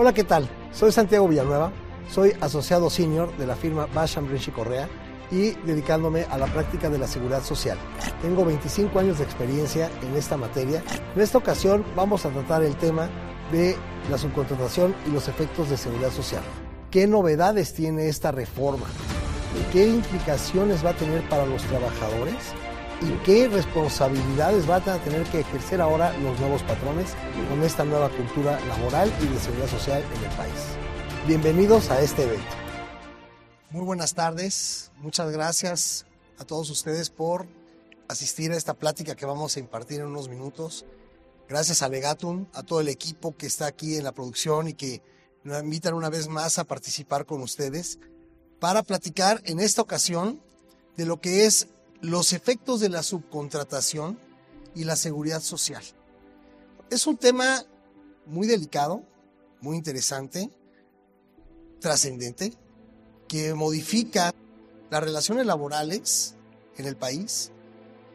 Hola, ¿qué tal? Soy Santiago Villanueva, soy asociado senior de la firma Basham Rich Correa y dedicándome a la práctica de la seguridad social. Tengo 25 años de experiencia en esta materia. En esta ocasión vamos a tratar el tema de la subcontratación y los efectos de seguridad social. ¿Qué novedades tiene esta reforma? ¿Qué implicaciones va a tener para los trabajadores? Y qué responsabilidades van a tener que ejercer ahora los nuevos patrones con esta nueva cultura laboral y de seguridad social en el país. Bienvenidos a este evento. Muy buenas tardes, muchas gracias a todos ustedes por asistir a esta plática que vamos a impartir en unos minutos. Gracias a Legatum, a todo el equipo que está aquí en la producción y que nos invitan una vez más a participar con ustedes para platicar en esta ocasión de lo que es los efectos de la subcontratación y la seguridad social. Es un tema muy delicado, muy interesante, trascendente, que modifica las relaciones laborales en el país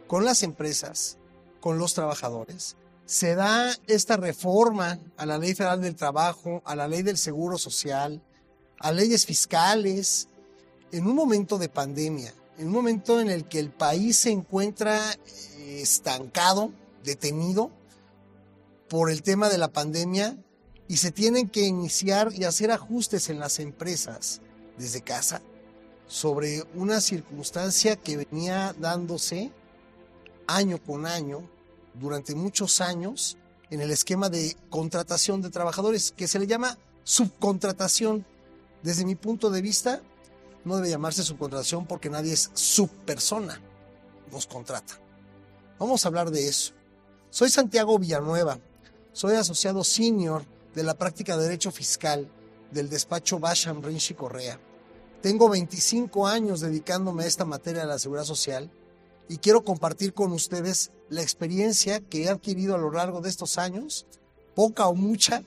con las empresas, con los trabajadores. Se da esta reforma a la Ley Federal del Trabajo, a la Ley del Seguro Social, a leyes fiscales, en un momento de pandemia, en un momento en el que el país se encuentra eh, estancado, detenido por el tema de la pandemia y se tienen que iniciar y hacer ajustes en las empresas desde casa sobre una circunstancia que venía dándose año con año durante muchos años en el esquema de contratación de trabajadores que se le llama subcontratación. Desde mi punto de vista, no debe llamarse subcontratación porque nadie es subpersona, nos contrata. Vamos a hablar de eso. Soy Santiago Villanueva, soy asociado senior de la práctica de Derecho Fiscal del despacho Basham Rinchi Correa. Tengo 25 años dedicándome a esta materia de la seguridad social y quiero compartir con ustedes la experiencia que he adquirido a lo largo de estos años, poca o mucha,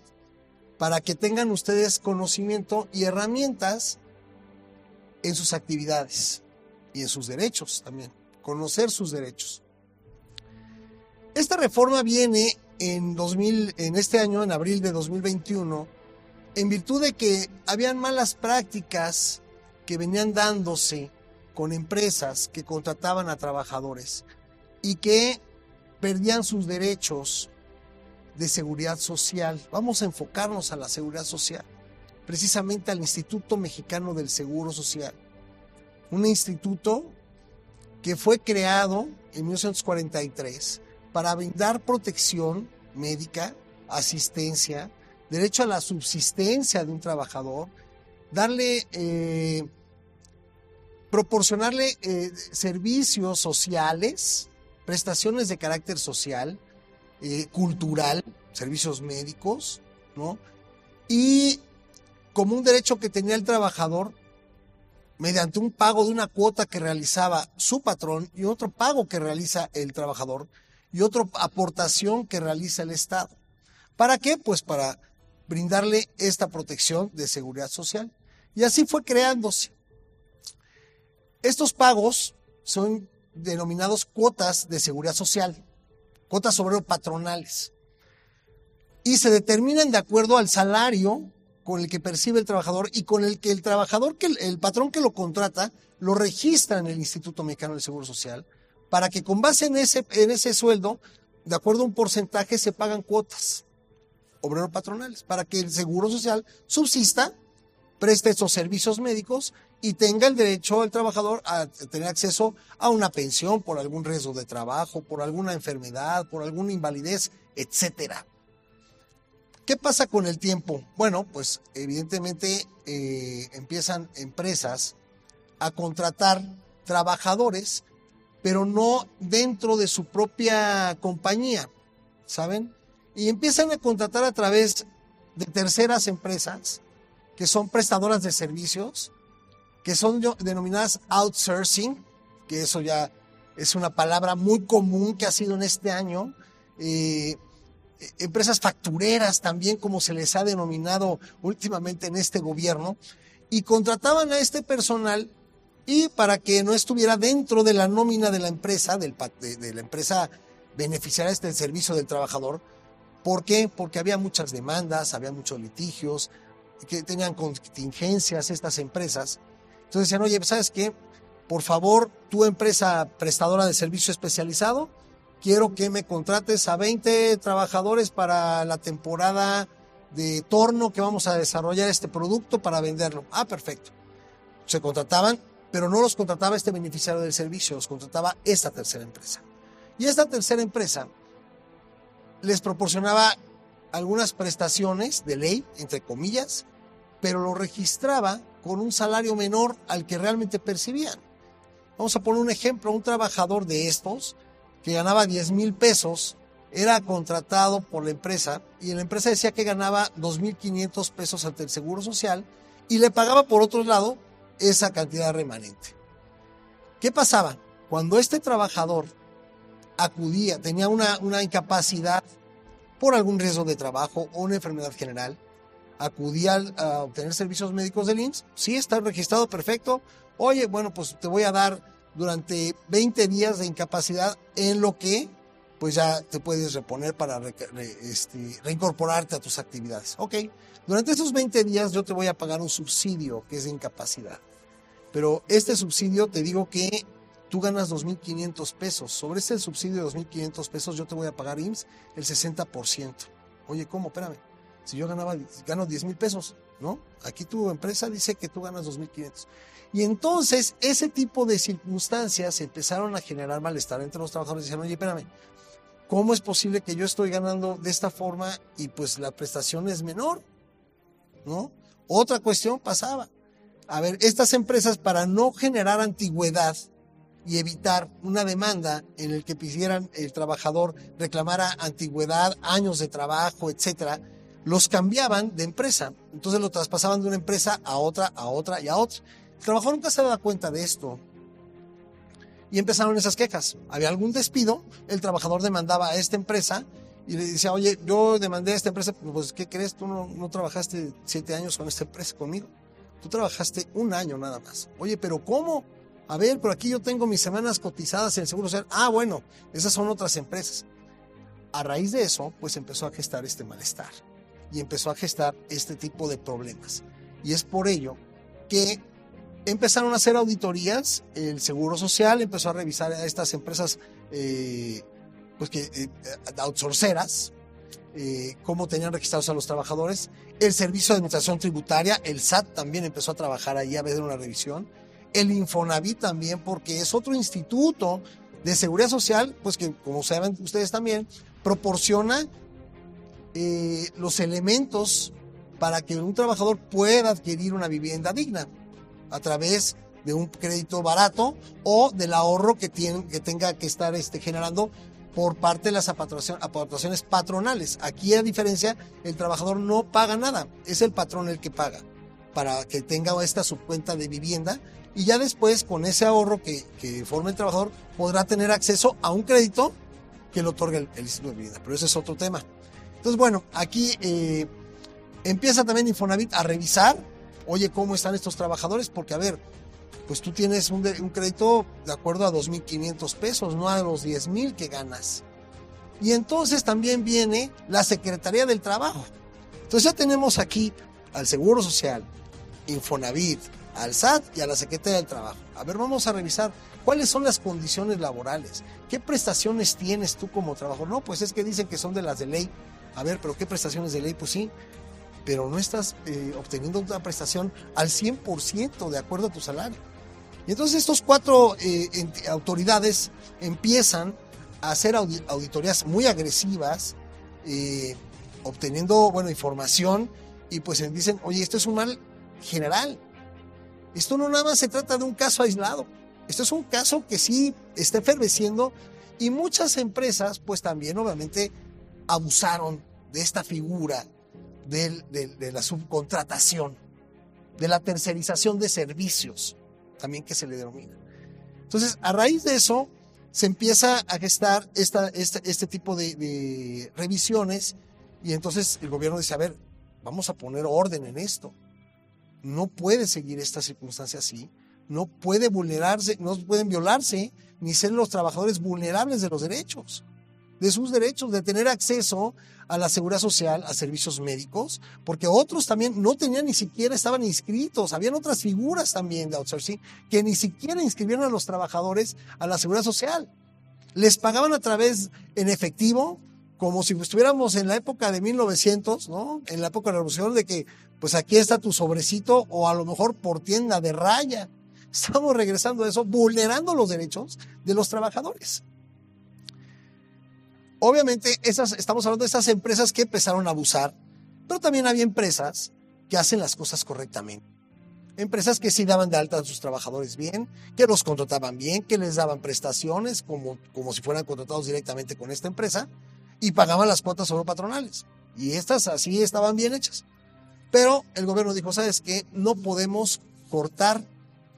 para que tengan ustedes conocimiento y herramientas en sus actividades y en sus derechos también, conocer sus derechos. Esta reforma viene en, 2000, en este año, en abril de 2021, en virtud de que habían malas prácticas que venían dándose con empresas que contrataban a trabajadores y que perdían sus derechos de seguridad social. Vamos a enfocarnos a la seguridad social precisamente al Instituto Mexicano del Seguro Social. Un instituto que fue creado en 1943 para brindar protección médica, asistencia, derecho a la subsistencia de un trabajador, darle, eh, proporcionarle eh, servicios sociales, prestaciones de carácter social, eh, cultural, servicios médicos, ¿no? Y como un derecho que tenía el trabajador mediante un pago de una cuota que realizaba su patrón y otro pago que realiza el trabajador y otra aportación que realiza el Estado. ¿Para qué? Pues para brindarle esta protección de seguridad social. Y así fue creándose. Estos pagos son denominados cuotas de seguridad social, cuotas obrero patronales, y se determinan de acuerdo al salario con el que percibe el trabajador y con el que el trabajador, que el, patrón que lo contrata, lo registra en el Instituto Mexicano del Seguro Social, para que con base en ese, en ese sueldo, de acuerdo a un porcentaje, se pagan cuotas obrero patronales, para que el Seguro Social subsista, preste esos servicios médicos y tenga el derecho el trabajador a tener acceso a una pensión por algún riesgo de trabajo, por alguna enfermedad, por alguna invalidez, etcétera. ¿Qué pasa con el tiempo? Bueno, pues evidentemente eh, empiezan empresas a contratar trabajadores, pero no dentro de su propia compañía, ¿saben? Y empiezan a contratar a través de terceras empresas que son prestadoras de servicios, que son denominadas outsourcing, que eso ya es una palabra muy común que ha sido en este año. Eh, empresas factureras también, como se les ha denominado últimamente en este gobierno, y contrataban a este personal y para que no estuviera dentro de la nómina de la empresa, del, de, la empresa beneficiaria del servicio del trabajador, ¿Por qué? Porque había muchas demandas, había muchos litigios, que tenían contingencias estas empresas. Entonces decían, oye, ¿sabes qué? Por favor, tu empresa prestadora de servicio especializado, quiero que me contrates a 20 trabajadores para la temporada de torno que vamos a desarrollar este producto para venderlo. Ah, perfecto. Se contrataban, pero no los contrataba este beneficiario del servicio, los contrataba esta tercera empresa. Y esta tercera empresa les proporcionaba algunas prestaciones de ley, entre comillas, pero lo registraba con un salario menor al que realmente percibían. Vamos a poner un ejemplo, un trabajador de estos que ganaba 10 mil pesos era contratado por la empresa y la empresa decía que ganaba 2.500 pesos ante el Seguro Social y le pagaba por otro lado esa cantidad remanente. ¿Qué pasaba? Cuando este trabajador acudía, tenía una, una incapacidad por algún riesgo de trabajo o una enfermedad general, acudía a obtener servicios médicos del IMSS, sí está registrado perfecto, oye, bueno, pues te voy a dar durante 20 días de incapacidad en lo que pues ya te puedes reponer para este, reincorporarte a tus actividades. Ok, durante esos 20 días yo te voy a pagar un subsidio que es de incapacidad. Pero este subsidio te digo que tú ganas 2.500 pesos. Sobre ese subsidio de 2.500 pesos yo te voy a pagar IMSS el 60%. Oye, ¿cómo? Espérame. Si yo ganaba, gano 10 mil pesos, ¿no? Aquí tu empresa dice que tú ganas 2.500. Y entonces ese tipo de circunstancias empezaron a generar malestar entre los trabajadores. Dicen, oye, espérame, ¿cómo es posible que yo estoy ganando de esta forma y pues la prestación es menor? ¿No? Otra cuestión pasaba. A ver, estas empresas para no generar antigüedad y evitar una demanda en el que pidieran el trabajador reclamara antigüedad, años de trabajo, etcétera, los cambiaban de empresa. Entonces lo traspasaban de una empresa a otra, a otra y a otra. El trabajador nunca se daba cuenta de esto. Y empezaron esas quejas. Había algún despido, el trabajador demandaba a esta empresa y le decía, oye, yo demandé a esta empresa, pues ¿qué crees? Tú no, no trabajaste siete años con esta empresa conmigo. Tú trabajaste un año nada más. Oye, pero ¿cómo? A ver, pero aquí yo tengo mis semanas cotizadas en el Seguro Social. Ah, bueno, esas son otras empresas. A raíz de eso, pues empezó a gestar este malestar y empezó a gestar este tipo de problemas. Y es por ello que empezaron a hacer auditorías, el Seguro Social empezó a revisar a estas empresas eh, pues que, eh, outsourceras, eh, cómo tenían registrados a los trabajadores. El Servicio de Administración Tributaria, el SAT también empezó a trabajar ahí a ver una revisión. El Infonavit también, porque es otro instituto de seguridad social, pues que como saben ustedes también, proporciona eh, los elementos para que un trabajador pueda adquirir una vivienda digna a través de un crédito barato o del ahorro que, tiene, que tenga que estar este, generando por parte de las aportaciones patronales. Aquí, a diferencia, el trabajador no paga nada, es el patrón el que paga para que tenga esta subcuenta de vivienda y ya después, con ese ahorro que, que forma el trabajador, podrá tener acceso a un crédito que le otorga el, el Instituto de Vivienda. Pero ese es otro tema. Entonces, bueno, aquí eh, empieza también Infonavit a revisar, oye, ¿cómo están estos trabajadores? Porque, a ver, pues tú tienes un, crédito de acuerdo a 2.500 pesos, no a los 10.000 que ganas. Y entonces también viene la Secretaría del Trabajo. Entonces ya tenemos aquí al Seguro Social, Infonavit, al SAT y a la Secretaría del Trabajo. A ver, vamos a revisar cuáles son las condiciones laborales, qué prestaciones tienes tú como trabajador. No, pues es que dicen que son de las de ley a ver, pero ¿qué prestaciones de ley? Pues sí, pero no estás eh, obteniendo una prestación al 100% de acuerdo a tu salario. Y entonces estos cuatro eh, autoridades empiezan a hacer auditorías muy agresivas, eh, obteniendo, bueno, información y pues dicen, oye, esto es un mal general. Esto no nada más se trata de un caso aislado. Esto es un caso que sí está eferveciendo y muchas empresas pues también obviamente abusaron de esta figura de, la subcontratación, de la tercerización de servicios, también que se le denomina. Entonces, a raíz de eso, se empieza a gestar esta, este tipo de, revisiones y entonces el gobierno dice, a ver, vamos a poner orden en esto. No puede seguir esta circunstancia así, no puede vulnerarse, no pueden violarse ni ser los trabajadores vulnerables de los derechos. De sus derechos, de tener acceso a la seguridad social, a servicios médicos, porque otros también no tenían ni siquiera, estaban inscritos, habían otras figuras también de outsourcing que ni siquiera inscribieron a los trabajadores a la seguridad social. Les pagaban a través en efectivo, como si estuviéramos en la época de 1900, ¿no? En la época de la revolución, de que, pues aquí está tu sobrecito, o a lo mejor por tienda de raya. Estamos regresando a eso, vulnerando los derechos de los trabajadores. Obviamente, esas, estamos hablando de esas empresas que empezaron a abusar, pero también había empresas que hacen las cosas correctamente. Empresas que sí daban de alta a sus trabajadores bien, que los contrataban bien, que les daban prestaciones como, como si fueran contratados directamente con esta empresa y pagaban las cuotas sobre patronales. Y estas así estaban bien hechas. Pero el gobierno dijo, ¿sabes qué? No podemos cortar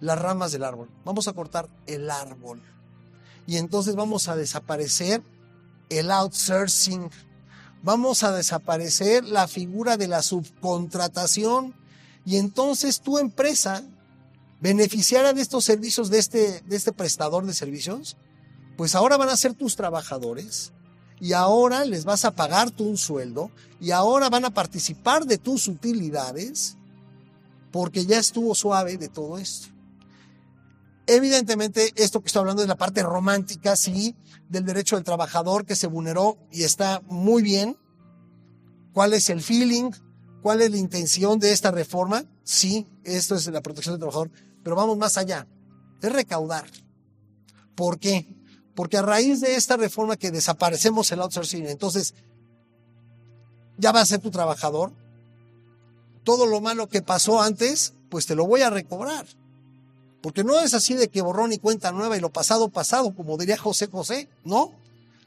las ramas del árbol, vamos a cortar el árbol. Y entonces vamos a desaparecer el outsourcing. Vamos a desaparecer la figura de la subcontratación y entonces tu empresa beneficiará de estos servicios de este, de este prestador de servicios, pues ahora van a ser tus trabajadores y ahora les vas a pagar tú un sueldo y ahora van a participar de tus utilidades porque ya estuvo suave de todo esto. Evidentemente, esto que estoy hablando es la parte romántica, sí, del derecho del trabajador que se vulneró y está muy bien. ¿Cuál es el feeling? ¿Cuál es la intención de esta reforma? Sí, esto es la protección del trabajador, pero vamos más allá. Es recaudar. ¿Por qué? Porque a raíz de esta reforma que desaparecemos el outsourcing, entonces ya va a ser tu trabajador. Todo lo malo que pasó antes, pues te lo voy a recobrar. Porque no es así de que borrón y cuenta nueva y lo pasado pasado, como diría José José, ¿no?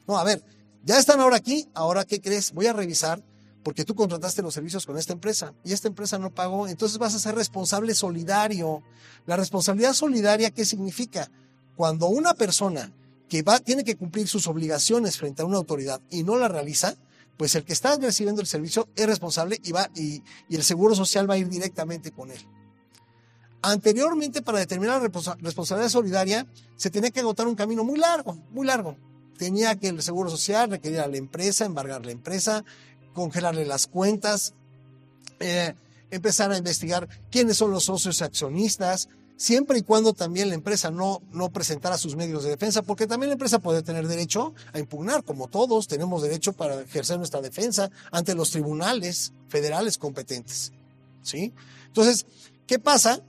No, a ver, ya están ahora aquí, ahora ¿qué crees? Voy a revisar porque tú contrataste los servicios con esta empresa y esta empresa no pagó, entonces vas a ser responsable solidario. La responsabilidad solidaria, ¿qué significa? Cuando una persona que va, tiene que cumplir sus obligaciones frente a una autoridad y no la realiza, pues el que está recibiendo el servicio es responsable y va, y, y el seguro social va a ir directamente con él. Anteriormente, para determinar la responsabilidad solidaria, se tenía que agotar un camino muy largo, muy largo. Tenía que el Seguro Social requerir a la empresa, embargar la empresa, congelarle las cuentas, eh, empezar a investigar quiénes son los socios accionistas, siempre y cuando también la empresa no, no presentara sus medios de defensa, porque también la empresa puede tener derecho a impugnar, como todos tenemos derecho para ejercer nuestra defensa ante los tribunales federales competentes. ¿Sí? Entonces, ¿qué pasa?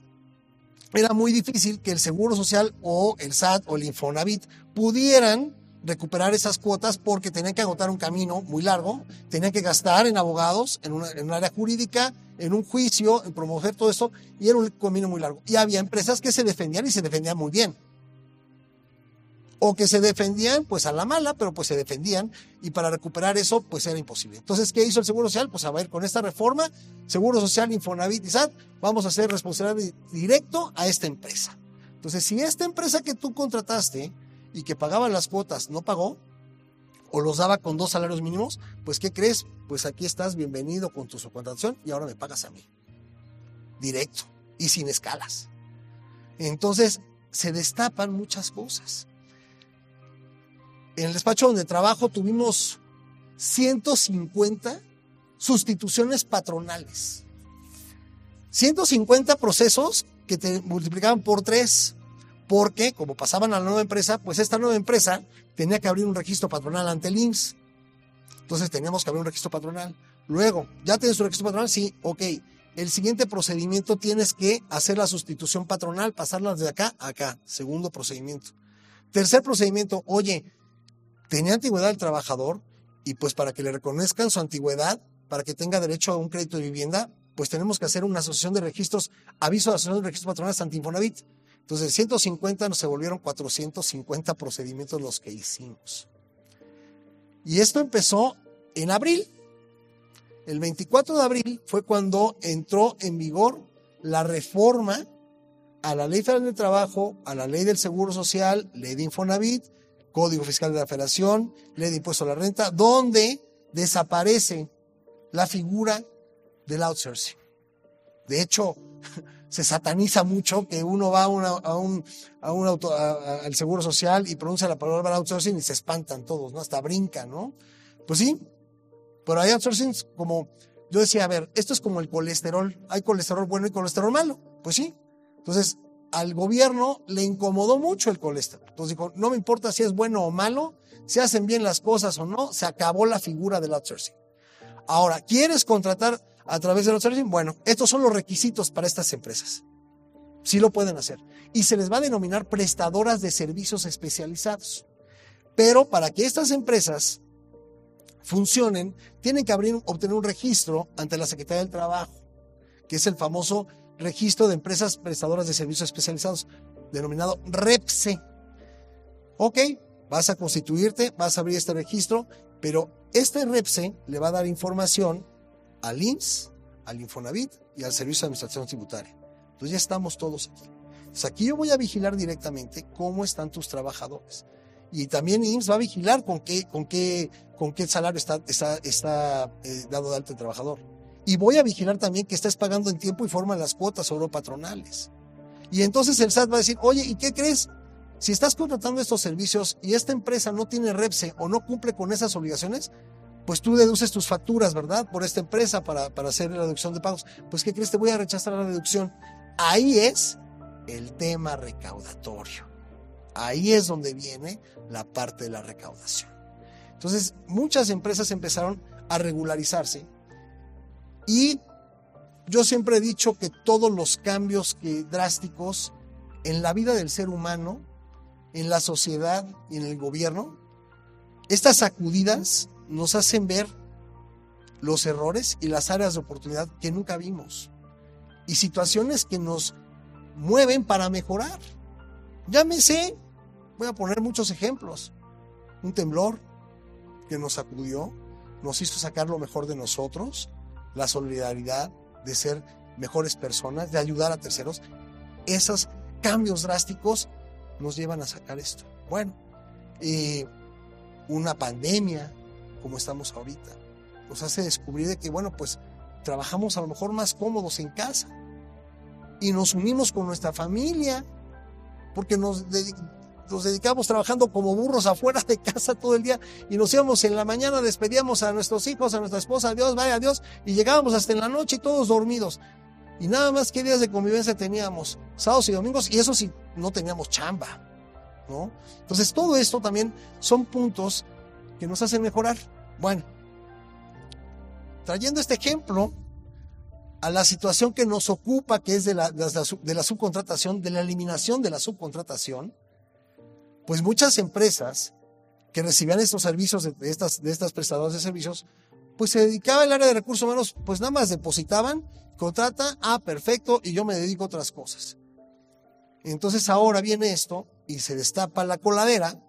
Era muy difícil que el Seguro Social o el SAT o el Infonavit pudieran recuperar esas cuotas porque tenían que agotar un camino muy largo, tenían que gastar en abogados, en, una, en un área jurídica, en un juicio, en promover todo eso, y era un camino muy largo. Y había empresas que se defendían y se defendían muy bien o que se defendían pues a la mala, pero pues se defendían y para recuperar eso pues era imposible. Entonces, ¿qué hizo el Seguro Social? Pues a ver, con esta reforma, Seguro Social, Infonavit y SAT, vamos a hacer responsable directo a esta empresa. Entonces, si esta empresa que tú contrataste y que pagaba las cuotas no pagó, o los daba con dos salarios mínimos, pues ¿qué crees? Pues aquí estás, bienvenido con tu subcontratación y ahora me pagas a mí. Directo y sin escalas. Entonces, se destapan muchas cosas en el despacho donde trabajo tuvimos 150 sustituciones patronales. 150 procesos que te multiplicaban por tres, porque como pasaban a la nueva empresa, pues esta nueva empresa tenía que abrir un registro patronal ante el IMSS. Entonces teníamos que abrir un registro patronal. Luego, ¿ya tienes tu registro patronal? Sí, ok. El siguiente procedimiento tienes que hacer la sustitución patronal, pasarla de acá a acá. Segundo procedimiento. Tercer procedimiento, oye, tenía antigüedad el trabajador y pues para que le reconozcan su antigüedad, para que tenga derecho a un crédito de vivienda, pues tenemos que hacer una asociación de registros, aviso de asociación de registros patronales ante Infonavit. Entonces, 150 nos se volvieron 450 procedimientos los que hicimos. Y esto empezó en abril. El 24 de abril fue cuando entró en vigor la reforma a la Ley Federal del Trabajo, a la Ley del Seguro Social, Ley de Infonavit Código Fiscal de la Federación, Ley de Impuesto a la Renta, donde desaparece la figura del outsourcing. De hecho, se sataniza mucho que uno va a, un auto, al seguro social y pronuncia la palabra outsourcing y se espantan todos, ¿no? Hasta brincan, ¿no? Pues sí, pero hay outsourcing como, yo decía, a ver, esto es como el colesterol, hay colesterol bueno y colesterol malo, pues sí. Entonces, al gobierno le incomodó mucho el colesterol. Entonces dijo, no me importa si es bueno o malo, si hacen bien las cosas o no, se acabó la figura del outsourcing. Ahora, ¿quieres contratar a través del outsourcing? Bueno, estos son los requisitos para estas empresas. Sí lo pueden hacer. Y se les va a denominar prestadoras de servicios especializados. Pero para que estas empresas funcionen, tienen que abrir, obtener un registro ante la Secretaría del Trabajo, que es el famoso registro de empresas prestadoras de servicios especializados, denominado REPSE. Ok, vas a constituirte, vas a abrir este registro, pero este REPSE le va a dar información al INS, al Infonavit y al Servicio de Administración Tributaria. Entonces ya estamos todos aquí. Entonces aquí yo voy a vigilar directamente cómo están tus trabajadores. Y también IMSS va a vigilar con qué, con qué, con qué salario está, está, está eh, dado de alta el trabajador. Y voy a vigilar también que estés pagando en tiempo y forma las cuotas patronales. Y entonces el SAT va a decir, oye, ¿y qué crees? Si estás contratando estos servicios y esta empresa no tiene REPSE o no cumple con esas obligaciones, pues tú deduces tus facturas, ¿verdad? Por esta empresa para, para hacer la deducción de pagos. Pues, ¿qué crees? Te voy a rechazar la deducción. Ahí es el tema recaudatorio. Ahí es donde viene la parte de la recaudación. Entonces, muchas empresas empezaron a regularizarse y yo siempre he dicho que todos los cambios drásticos en la vida del ser humano, en la sociedad y en el gobierno, estas sacudidas nos hacen ver los errores y las áreas de oportunidad que nunca vimos y situaciones que nos mueven para mejorar. Llámese, voy a poner muchos ejemplos, un temblor que nos sacudió, nos hizo sacar lo mejor de nosotros, la solidaridad, de ser mejores personas, de ayudar a terceros. Esos cambios drásticos nos llevan a sacar esto. Bueno, eh, una pandemia como estamos ahorita nos hace descubrir de que, bueno, pues trabajamos a lo mejor más cómodos en casa y nos unimos con nuestra familia porque nos, nos dedicamos trabajando como burros afuera de casa todo el día y nos íbamos en la mañana, despedíamos a nuestros hijos, a nuestra esposa, adiós, vaya adiós, y llegábamos hasta en la noche todos dormidos. Y nada más que días de convivencia teníamos, sábados y domingos, y eso sí, no teníamos chamba, ¿no? Entonces todo esto también son puntos que nos hacen mejorar. Bueno, trayendo este ejemplo a la situación que nos ocupa, que es de la, de la subcontratación, de la eliminación de la subcontratación, pues muchas empresas que recibían estos servicios de estas, de estas prestadoras de servicios, pues se dedicaba el área de recursos humanos, pues nada más depositaban, contrata, ah, perfecto, y yo me dedico a otras cosas. Entonces ahora viene esto y se destapa la coladera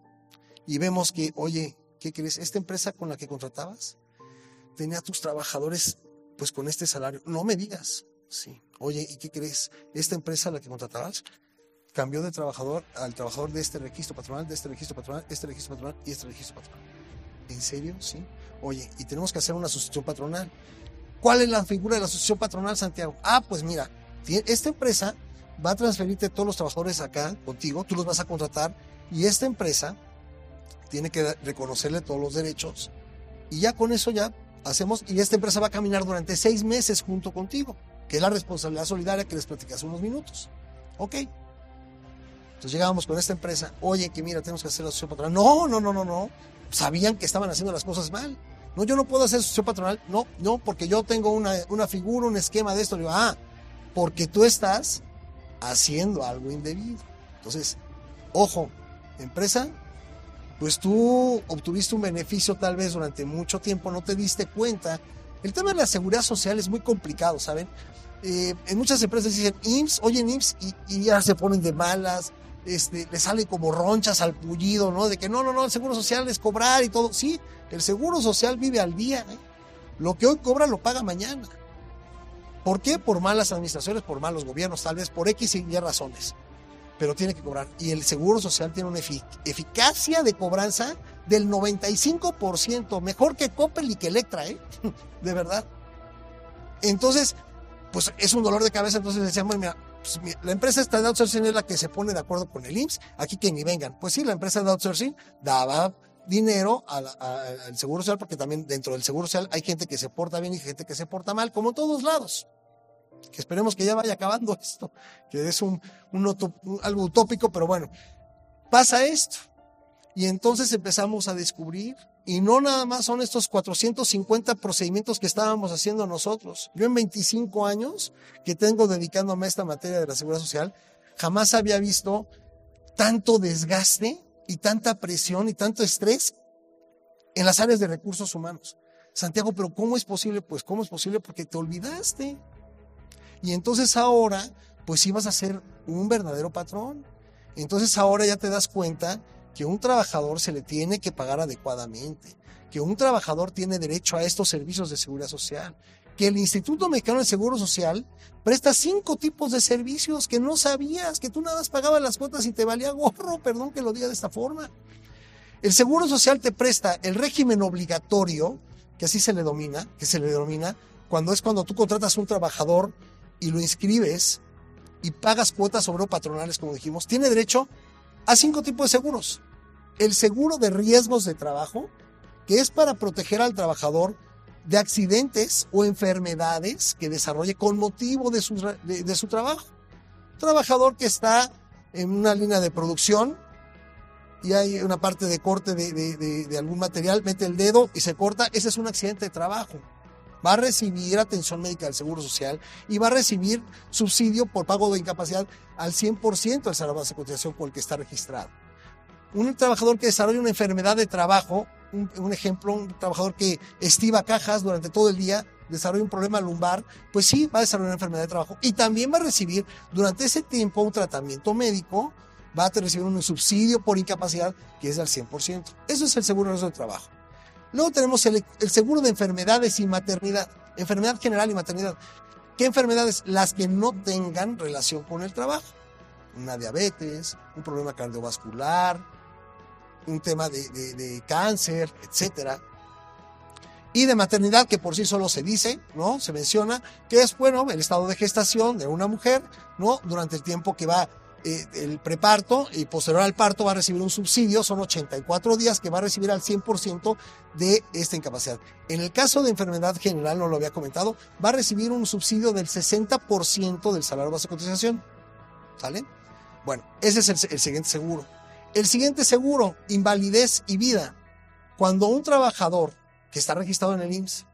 y vemos que, oye, ¿qué crees? Esta empresa con la que contratabas tenía a tus trabajadores pues con este salario. No me digas. Sí. Oye, ¿y qué crees? Esta empresa a la que contratabas cambió de trabajador al trabajador de este registro patronal, de este registro patronal, este registro patronal y este registro patronal. ¿En serio? Sí. Oye, y tenemos que hacer una asociación patronal. ¿Cuál es la figura de la asociación patronal, Santiago? Ah, pues mira, esta empresa va a transferirte todos los trabajadores acá contigo, tú los vas a contratar y esta empresa tiene que reconocerle todos los derechos y ya con eso ya hacemos y esta empresa va a caminar durante seis meses junto contigo, que es la responsabilidad solidaria que les platicé hace unos minutos. Ok, llegábamos con esta empresa, oye, que mira, tenemos que hacer la asociación patronal. No, no, no, no, no. Sabían que estaban haciendo las cosas mal. No, yo no puedo hacer asociación patronal. No, no, porque yo tengo una, una figura, un esquema de esto. digo, ah, porque tú estás haciendo algo indebido. Entonces, ojo, empresa, pues tú obtuviste un beneficio tal vez durante mucho tiempo, no te diste cuenta. El tema de la seguridad social es muy complicado, ¿saben? Eh, en muchas empresas dicen IMSS, oye IMSS, y, ya se ponen de malas, este, le sale como ronchas al pullido, ¿no? De que no, no, no, el seguro social es cobrar y todo. Sí, el seguro social vive al día. ¿eh? Lo que hoy cobra lo paga mañana. ¿Por qué? Por malas administraciones, por malos gobiernos, tal vez por X y Y razones. Pero tiene que cobrar. Y el seguro social tiene una eficacia de cobranza del 95%, mejor que Coppel y que Electra, ¿eh? De verdad. Entonces, pues es un dolor de cabeza. Entonces decíamos, mira, pues, la empresa de outsourcing es la que se pone de acuerdo con el IMSS, aquí que ni vengan. Pues sí, la empresa de outsourcing daba dinero al, Seguro Social, porque también dentro del Seguro Social hay gente que se porta bien y gente que se porta mal, como en todos lados. Que esperemos que ya vaya acabando esto, que es un, algo utópico, pero bueno, pasa esto. Y entonces empezamos a descubrir, y no nada más son estos 450 procedimientos que estábamos haciendo nosotros. Yo en 25 años que tengo dedicándome a esta materia de la seguridad social, jamás había visto tanto desgaste y tanta presión y tanto estrés en las áreas de recursos humanos. Santiago, pero ¿cómo es posible? Pues ¿cómo es posible? Porque te olvidaste. Y entonces ahora, pues ibas a ser un verdadero patrón. Entonces ahora ya te das cuenta que un trabajador se le tiene que pagar adecuadamente, que un trabajador tiene derecho a estos servicios de seguridad social, que el Instituto Mexicano de Seguro Social presta cinco tipos de servicios que no sabías, que tú nada más pagabas las cuotas y te valía gorro, perdón que lo diga de esta forma. El Seguro Social te presta el régimen obligatorio, que así se le domina, que se le denomina, cuando es cuando tú contratas a un trabajador y lo inscribes y pagas cuotas obrero patronales, como dijimos, tiene derecho a cinco tipos de seguros. El seguro de riesgos de trabajo, que es para proteger al trabajador de accidentes o enfermedades que desarrolle con motivo de su, de, su trabajo. trabajador que está en una línea de producción y hay una parte de corte de, de, algún material, mete el dedo y se corta, ese es un accidente de trabajo. Va a recibir atención médica del Seguro Social y va a recibir subsidio por pago de incapacidad al 100% del salario de cotización por el que está registrado. Un trabajador que desarrolla una enfermedad de trabajo un, ejemplo, un trabajador que estiva cajas durante todo el día, desarrolla un problema lumbar, pues sí, va a desarrollar una enfermedad de trabajo y también va a recibir durante ese tiempo un tratamiento médico, va a recibir un subsidio por incapacidad que es del 100%. Eso es el seguro de trabajo. Luego tenemos el, el seguro de enfermedades y maternidad, enfermedad general y maternidad. ¿Qué enfermedades? Las que no tengan relación con el trabajo. Una diabetes, un problema cardiovascular, un tema de, cáncer, etcétera. Y de maternidad, que por sí solo se dice, ¿no? Se menciona que es, bueno, el estado de gestación de una mujer, ¿no? Durante el tiempo que va eh, el preparto y posterior al parto va a recibir un subsidio, son 84 días que va a recibir al 100% de esta incapacidad. En el caso de enfermedad general, no lo había comentado, va a recibir un subsidio del 60% del salario base de cotización. ¿Sale? Bueno, ese es el siguiente seguro. El siguiente seguro, invalidez y vida. Cuando un trabajador que está registrado en el IMSS,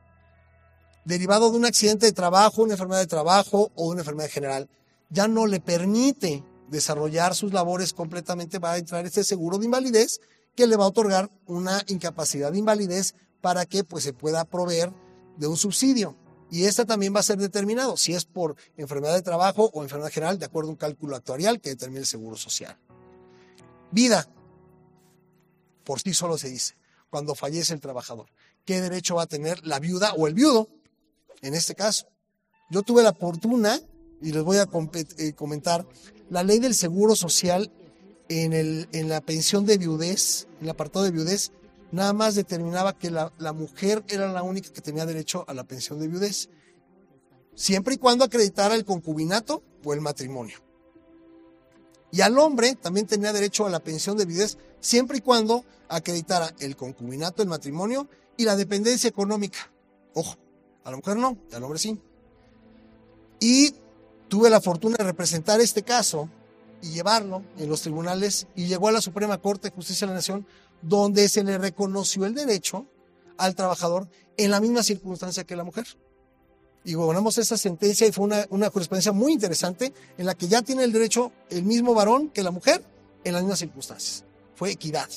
derivado de un accidente de trabajo, una enfermedad de trabajo o una enfermedad general, ya no le permite desarrollar sus labores completamente, va a entrar este seguro de invalidez que le va a otorgar una incapacidad de invalidez para que pues, se pueda proveer de un subsidio. Y este también va a ser determinado si es por enfermedad de trabajo o enfermedad general, de acuerdo a un cálculo actuarial que determina el seguro social. Vida, por sí solo se dice, cuando fallece el trabajador. ¿Qué derecho va a tener la viuda o el viudo? En este caso, yo tuve la fortuna, y les voy a eh, comentar, la ley del seguro social en, el, en la pensión de viudez, en el apartado de viudez, nada más determinaba que la, la mujer era la única que tenía derecho a la pensión de viudez, siempre y cuando acreditara el concubinato o el matrimonio. Y al hombre también tenía derecho a la pensión de viudez siempre y cuando acreditara el concubinato, el matrimonio y la dependencia económica. Ojo, a la mujer no, al hombre sí. Y tuve la fortuna de representar este caso y llevarlo en los tribunales y llegó a la Suprema Corte de Justicia de la Nación donde se le reconoció el derecho al trabajador en la misma circunstancia que la mujer y gobernamos esa sentencia y fue una, una jurisprudencia muy interesante en la que ya tiene el derecho el mismo varón que la mujer en las mismas circunstancias. Fue equidad,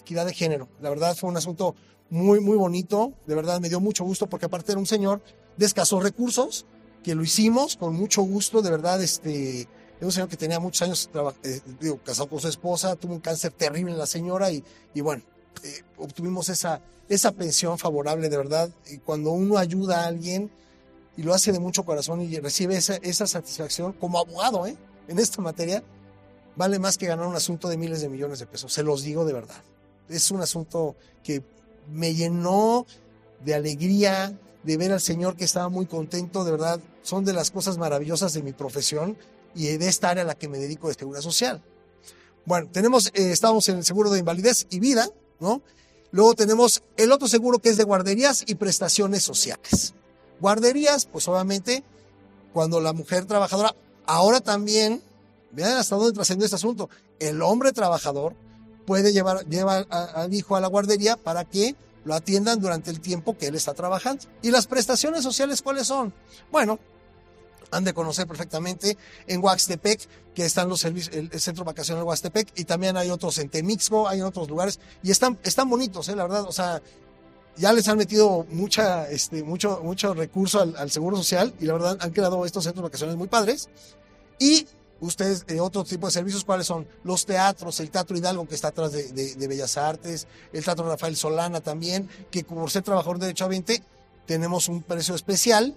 equidad de género. La verdad fue un asunto muy, muy bonito. De verdad me dio mucho gusto porque aparte era un señor de escasos recursos, que lo hicimos con mucho gusto. De verdad, este, era un señor que tenía muchos años eh, digo, casado con su esposa, tuvo un cáncer terrible en la señora y, y bueno, eh, obtuvimos esa, esa pensión favorable, de verdad. Y cuando uno ayuda a alguien, y lo hace de mucho corazón y recibe esa, esa satisfacción como abogado ¿eh? en esta materia, vale más que ganar un asunto de miles de millones de pesos. Se los digo de verdad. Es un asunto que me llenó de alegría, de ver al Señor que estaba muy contento, de verdad. Son de las cosas maravillosas de mi profesión, y de esta área a la que me dedico de seguridad social. Bueno, tenemos, eh, estamos en el seguro de invalidez y vida, ¿no? Luego tenemos el otro seguro que es de guarderías y prestaciones sociales. Guarderías, pues obviamente, cuando la mujer trabajadora, ahora también, vean hasta dónde trascendió este asunto, el hombre trabajador puede llevar, llevar al hijo a la guardería para que lo atiendan durante el tiempo que él está trabajando. ¿Y las prestaciones sociales cuáles son? Bueno, han de conocer perfectamente en Huaxtepec, que están los servicios, el, centro vacacional Huaxtepec, y también hay otros en Temixco, hay en otros lugares, y están, están bonitos, ¿eh? la verdad, o sea, ya les han metido mucha, este, mucho, mucho recurso al, seguro social, y la verdad han creado estos centros vacacionales muy padres. Y ustedes, eh, otro tipo de servicios, ¿cuáles son? Los teatros, el Teatro Hidalgo que está atrás de, Bellas Artes, el Teatro Rafael Solana también, que por ser trabajador de derecho a 20, tenemos un precio especial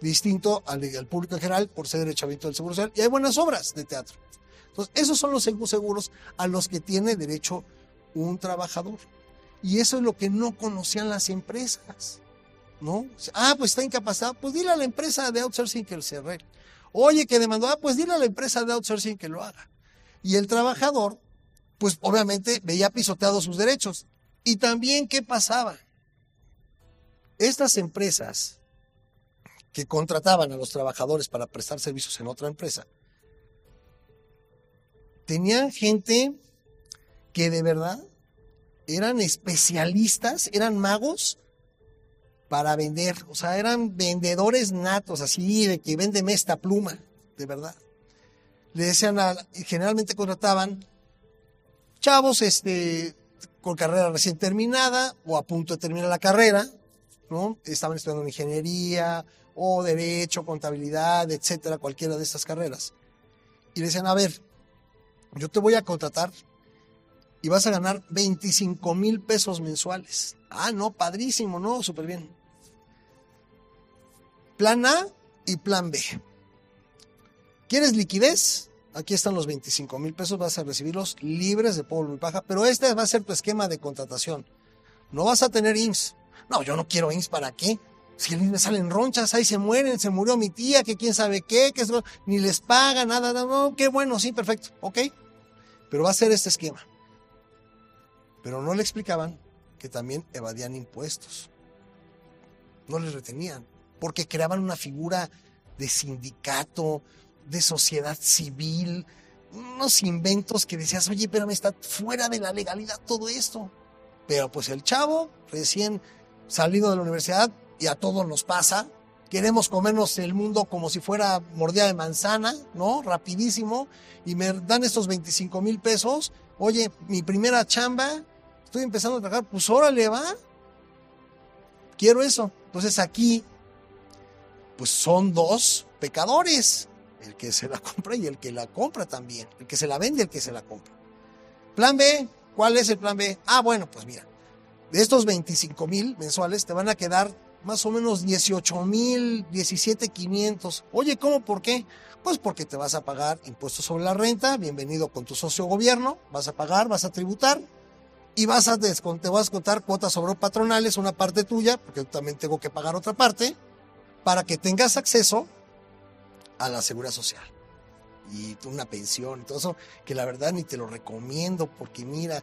distinto al, público en general por ser derechamiento del Seguro Social. Y hay buenas obras de teatro. Entonces, esos son los seguros a los que tiene derecho un trabajador. Y eso es lo que no conocían las empresas. ¿No? Ah, pues está incapacitado. Pues dile a la empresa de outsourcing que se arregle. Oye, que demandó. Ah, pues dile a la empresa de outsourcing que lo haga. Y el trabajador, pues obviamente veía pisoteados sus derechos. Y también, ¿qué pasaba? Estas empresas que contrataban a los trabajadores para prestar servicios en otra empresa, tenían gente que de verdad eran especialistas, eran magos para vender, o sea, eran vendedores natos, así de que véndeme esta pluma, de verdad. Le decían, a, generalmente contrataban chavos este, con carrera recién terminada o a punto de terminar la carrera, ¿no? Estaban estudiando ingeniería o derecho, contabilidad, etcétera, cualquiera de estas carreras. Y le decían, a ver, yo te voy a contratar y vas a ganar 25 mil pesos mensuales. Ah, no, padrísimo, no, súper bien. Plan A y plan B. ¿Quieres liquidez? Aquí están los 25 mil pesos, vas a recibirlos libres de polvo y paja, pero este va a ser tu esquema de contratación. No vas a tener IMSS. No, yo no quiero IMSS, ¿para qué? Si me salen ronchas, ahí se mueren, se murió mi tía, que quién sabe qué, que ni les paga, nada, no, qué bueno, sí, perfecto, ok. Pero va a ser este esquema. Pero no le explicaban que también evadían impuestos. No les retenían, porque creaban una figura de sindicato, de sociedad civil, unos inventos que decías, oye, pero me está fuera de la legalidad todo esto. Pero pues el chavo, recién salido de la universidad, y a todos nos pasa. Queremos comernos el mundo como si fuera mordida de manzana, ¿no? Rapidísimo. Y me dan estos 25 mil pesos. Oye, mi primera chamba, estoy empezando a trabajar, pues órale, va. Quiero eso. Entonces aquí, pues son dos pecadores. El que se la compra y el que la compra también. El que se la vende y el que se la compra. Plan B, ¿cuál es el plan B? Ah, bueno, pues mira, de estos 25 mil mensuales te van a quedar más o menos 18 mil, 17 500. Oye, ¿cómo? ¿Por qué? Pues porque te vas a pagar impuestos sobre la renta, bienvenido con tu socio gobierno, vas a pagar, vas a tributar y vas a te vas a contar cuotas sobre patronales, una parte tuya, porque yo también tengo que pagar otra parte, para que tengas acceso a la seguridad social y una pensión y todo eso, que la verdad ni te lo recomiendo, porque mira,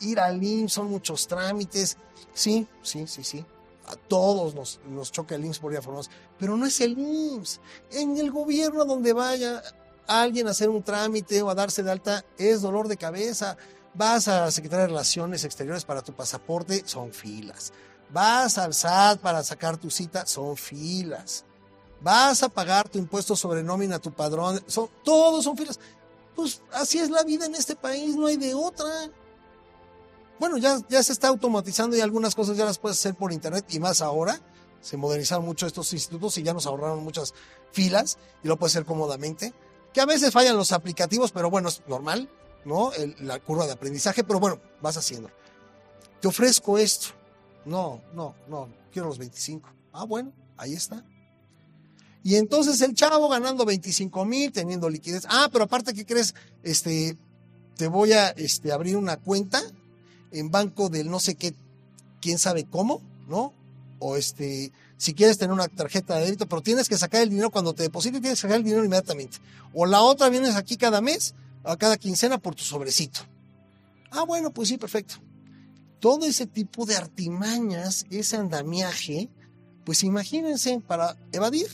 ir al IMSS son muchos trámites. Sí, sí, sí, sí a todos nos, nos choca el IMSS por día formados, pero no es el IMSS. En el gobierno donde vaya alguien a hacer un trámite o a darse de alta es dolor de cabeza. Vas a la Secretaría de Relaciones Exteriores para tu pasaporte, son filas. Vas al SAT para sacar tu cita, son filas. Vas a pagar tu impuesto sobre nómina a tu padrón, son, todos son filas. Pues así es la vida en este país, no hay de otra bueno, ya, ya se está automatizando y algunas cosas ya las puedes hacer por internet y más ahora. Se modernizaron mucho estos institutos y ya nos ahorraron muchas filas y lo puedes hacer cómodamente. Que a veces fallan los aplicativos, pero bueno, es normal, ¿no? la curva de aprendizaje, pero bueno, vas haciendo. Te ofrezco esto. No, no, no, quiero los 25. Ah, bueno, ahí está. Y entonces el chavo ganando 25 mil, teniendo liquidez. Ah, pero aparte, ¿qué crees? Este, te voy a este, abrir una cuenta en banco del no sé qué, quién sabe cómo, ¿no? o este, si quieres tener una tarjeta de débito, pero tienes que sacar el dinero cuando te depositen, tienes que sacar el dinero inmediatamente. O la otra, vienes aquí cada mes, a cada quincena por tu sobrecito. Ah, bueno, pues sí, perfecto. Todo ese tipo de artimañas, ese andamiaje, pues imagínense para evadir.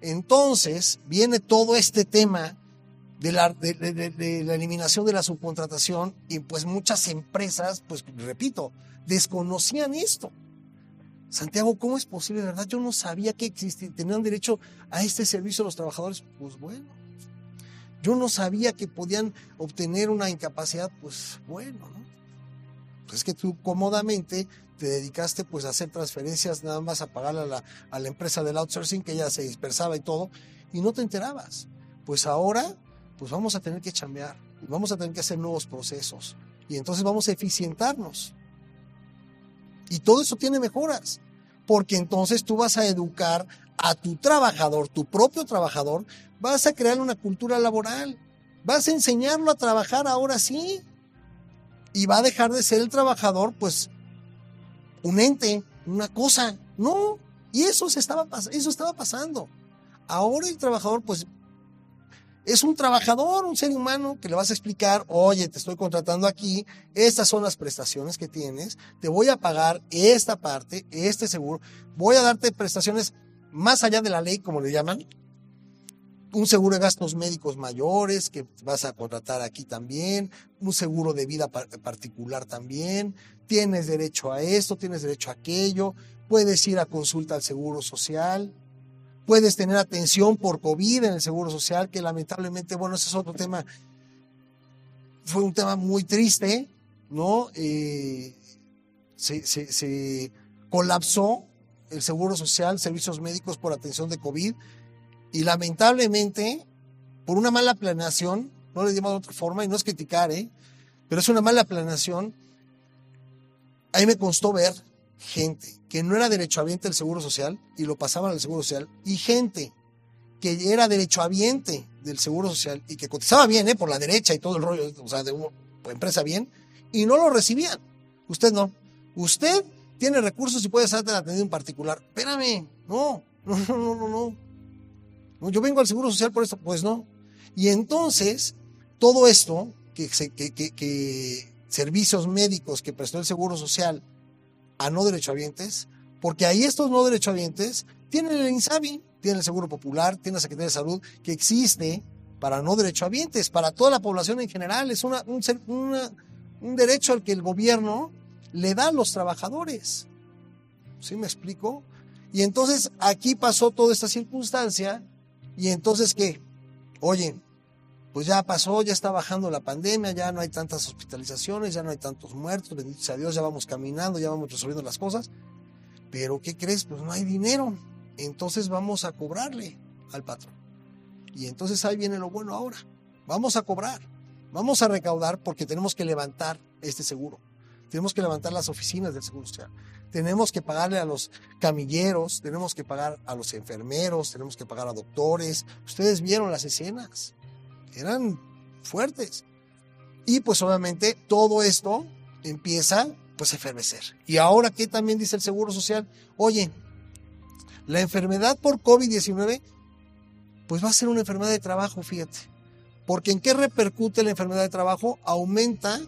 Entonces viene todo este tema de la, de, la, eliminación de la subcontratación y pues muchas empresas, pues repito, desconocían esto. Santiago, ¿cómo es posible? Verdad, yo no sabía que existía, tenían derecho a este servicio los trabajadores. Pues bueno, yo no sabía que podían obtener una incapacidad. Pues bueno, ¿no? Pues es que tú cómodamente te dedicaste pues a hacer transferencias nada más a pagarle a la, a la empresa del outsourcing que ya se dispersaba y todo y no te enterabas. Pues ahora pues vamos a tener que chambear vamos a tener que hacer nuevos procesos y entonces vamos a eficientarnos. Y todo eso tiene mejoras, porque entonces tú vas a educar a tu trabajador, tu propio trabajador, vas a crear una cultura laboral, vas a enseñarlo a trabajar ahora sí, y va a dejar de ser el trabajador, pues, un ente, una cosa, no, y eso, se estaba, eso estaba pasando. Ahora el trabajador, pues, es un trabajador, un ser humano que le vas a explicar, oye, te estoy contratando aquí, estas son las prestaciones que tienes, te voy a pagar esta parte, este seguro, voy a darte prestaciones más allá de la ley, como le llaman, un seguro de gastos médicos mayores que vas a contratar aquí también, un seguro de vida particular también, tienes derecho a esto, tienes derecho a aquello, puedes ir a consulta al seguro social, puedes tener atención por COVID en el Seguro Social, que lamentablemente, bueno, ese es otro tema, fue un tema muy triste, ¿no? Eh, se, colapsó el Seguro Social, servicios médicos por atención de COVID, y lamentablemente, por una mala planeación, no le de otra forma, y no es criticar, ¿eh? pero es una mala planeación, ahí me constó ver gente que no era derechohabiente del Seguro Social y lo pasaban al Seguro Social, y gente que era derechohabiente del Seguro Social y que cotizaba bien, ¿eh? por la derecha y todo el rollo, o sea, de una empresa bien, y no lo recibían. Usted no. Usted tiene recursos y puede ser atendido en particular. Espérame, no, no, no, no, no, no. Yo vengo al Seguro Social por esto, pues no. Y entonces, todo esto, que, que, servicios médicos que prestó el Seguro Social a no derechohabientes, porque ahí estos no derechohabientes tienen el INSABI, tienen el Seguro Popular, tienen la Secretaría de Salud, que existe para no derechohabientes, para toda la población en general. Es una, un, un derecho al que el gobierno le da a los trabajadores. ¿Sí me explico? Y entonces aquí pasó toda esta circunstancia y entonces ¿qué? Oye, pues ya pasó, ya está bajando la pandemia, ya no hay tantas hospitalizaciones, ya no hay tantos muertos, bendito sea Dios, ya vamos caminando, ya vamos resolviendo las cosas. Pero ¿qué crees? Pues no hay dinero. Entonces vamos a cobrarle al patrón. Y entonces ahí viene lo bueno ahora. Vamos a cobrar. Vamos a recaudar porque tenemos que levantar este seguro. Tenemos que levantar las oficinas del Seguro Social. Tenemos que pagarle a los camilleros, tenemos que pagar a los enfermeros, tenemos que pagar a doctores. Ustedes vieron las escenas eran fuertes. Y pues obviamente todo esto empieza pues a efervecer. Y ahora ¿qué también dice el Seguro Social, oye, la enfermedad por COVID-19 pues va a ser una enfermedad de trabajo, fíjate. Porque ¿en qué repercute la enfermedad de trabajo? Aumenta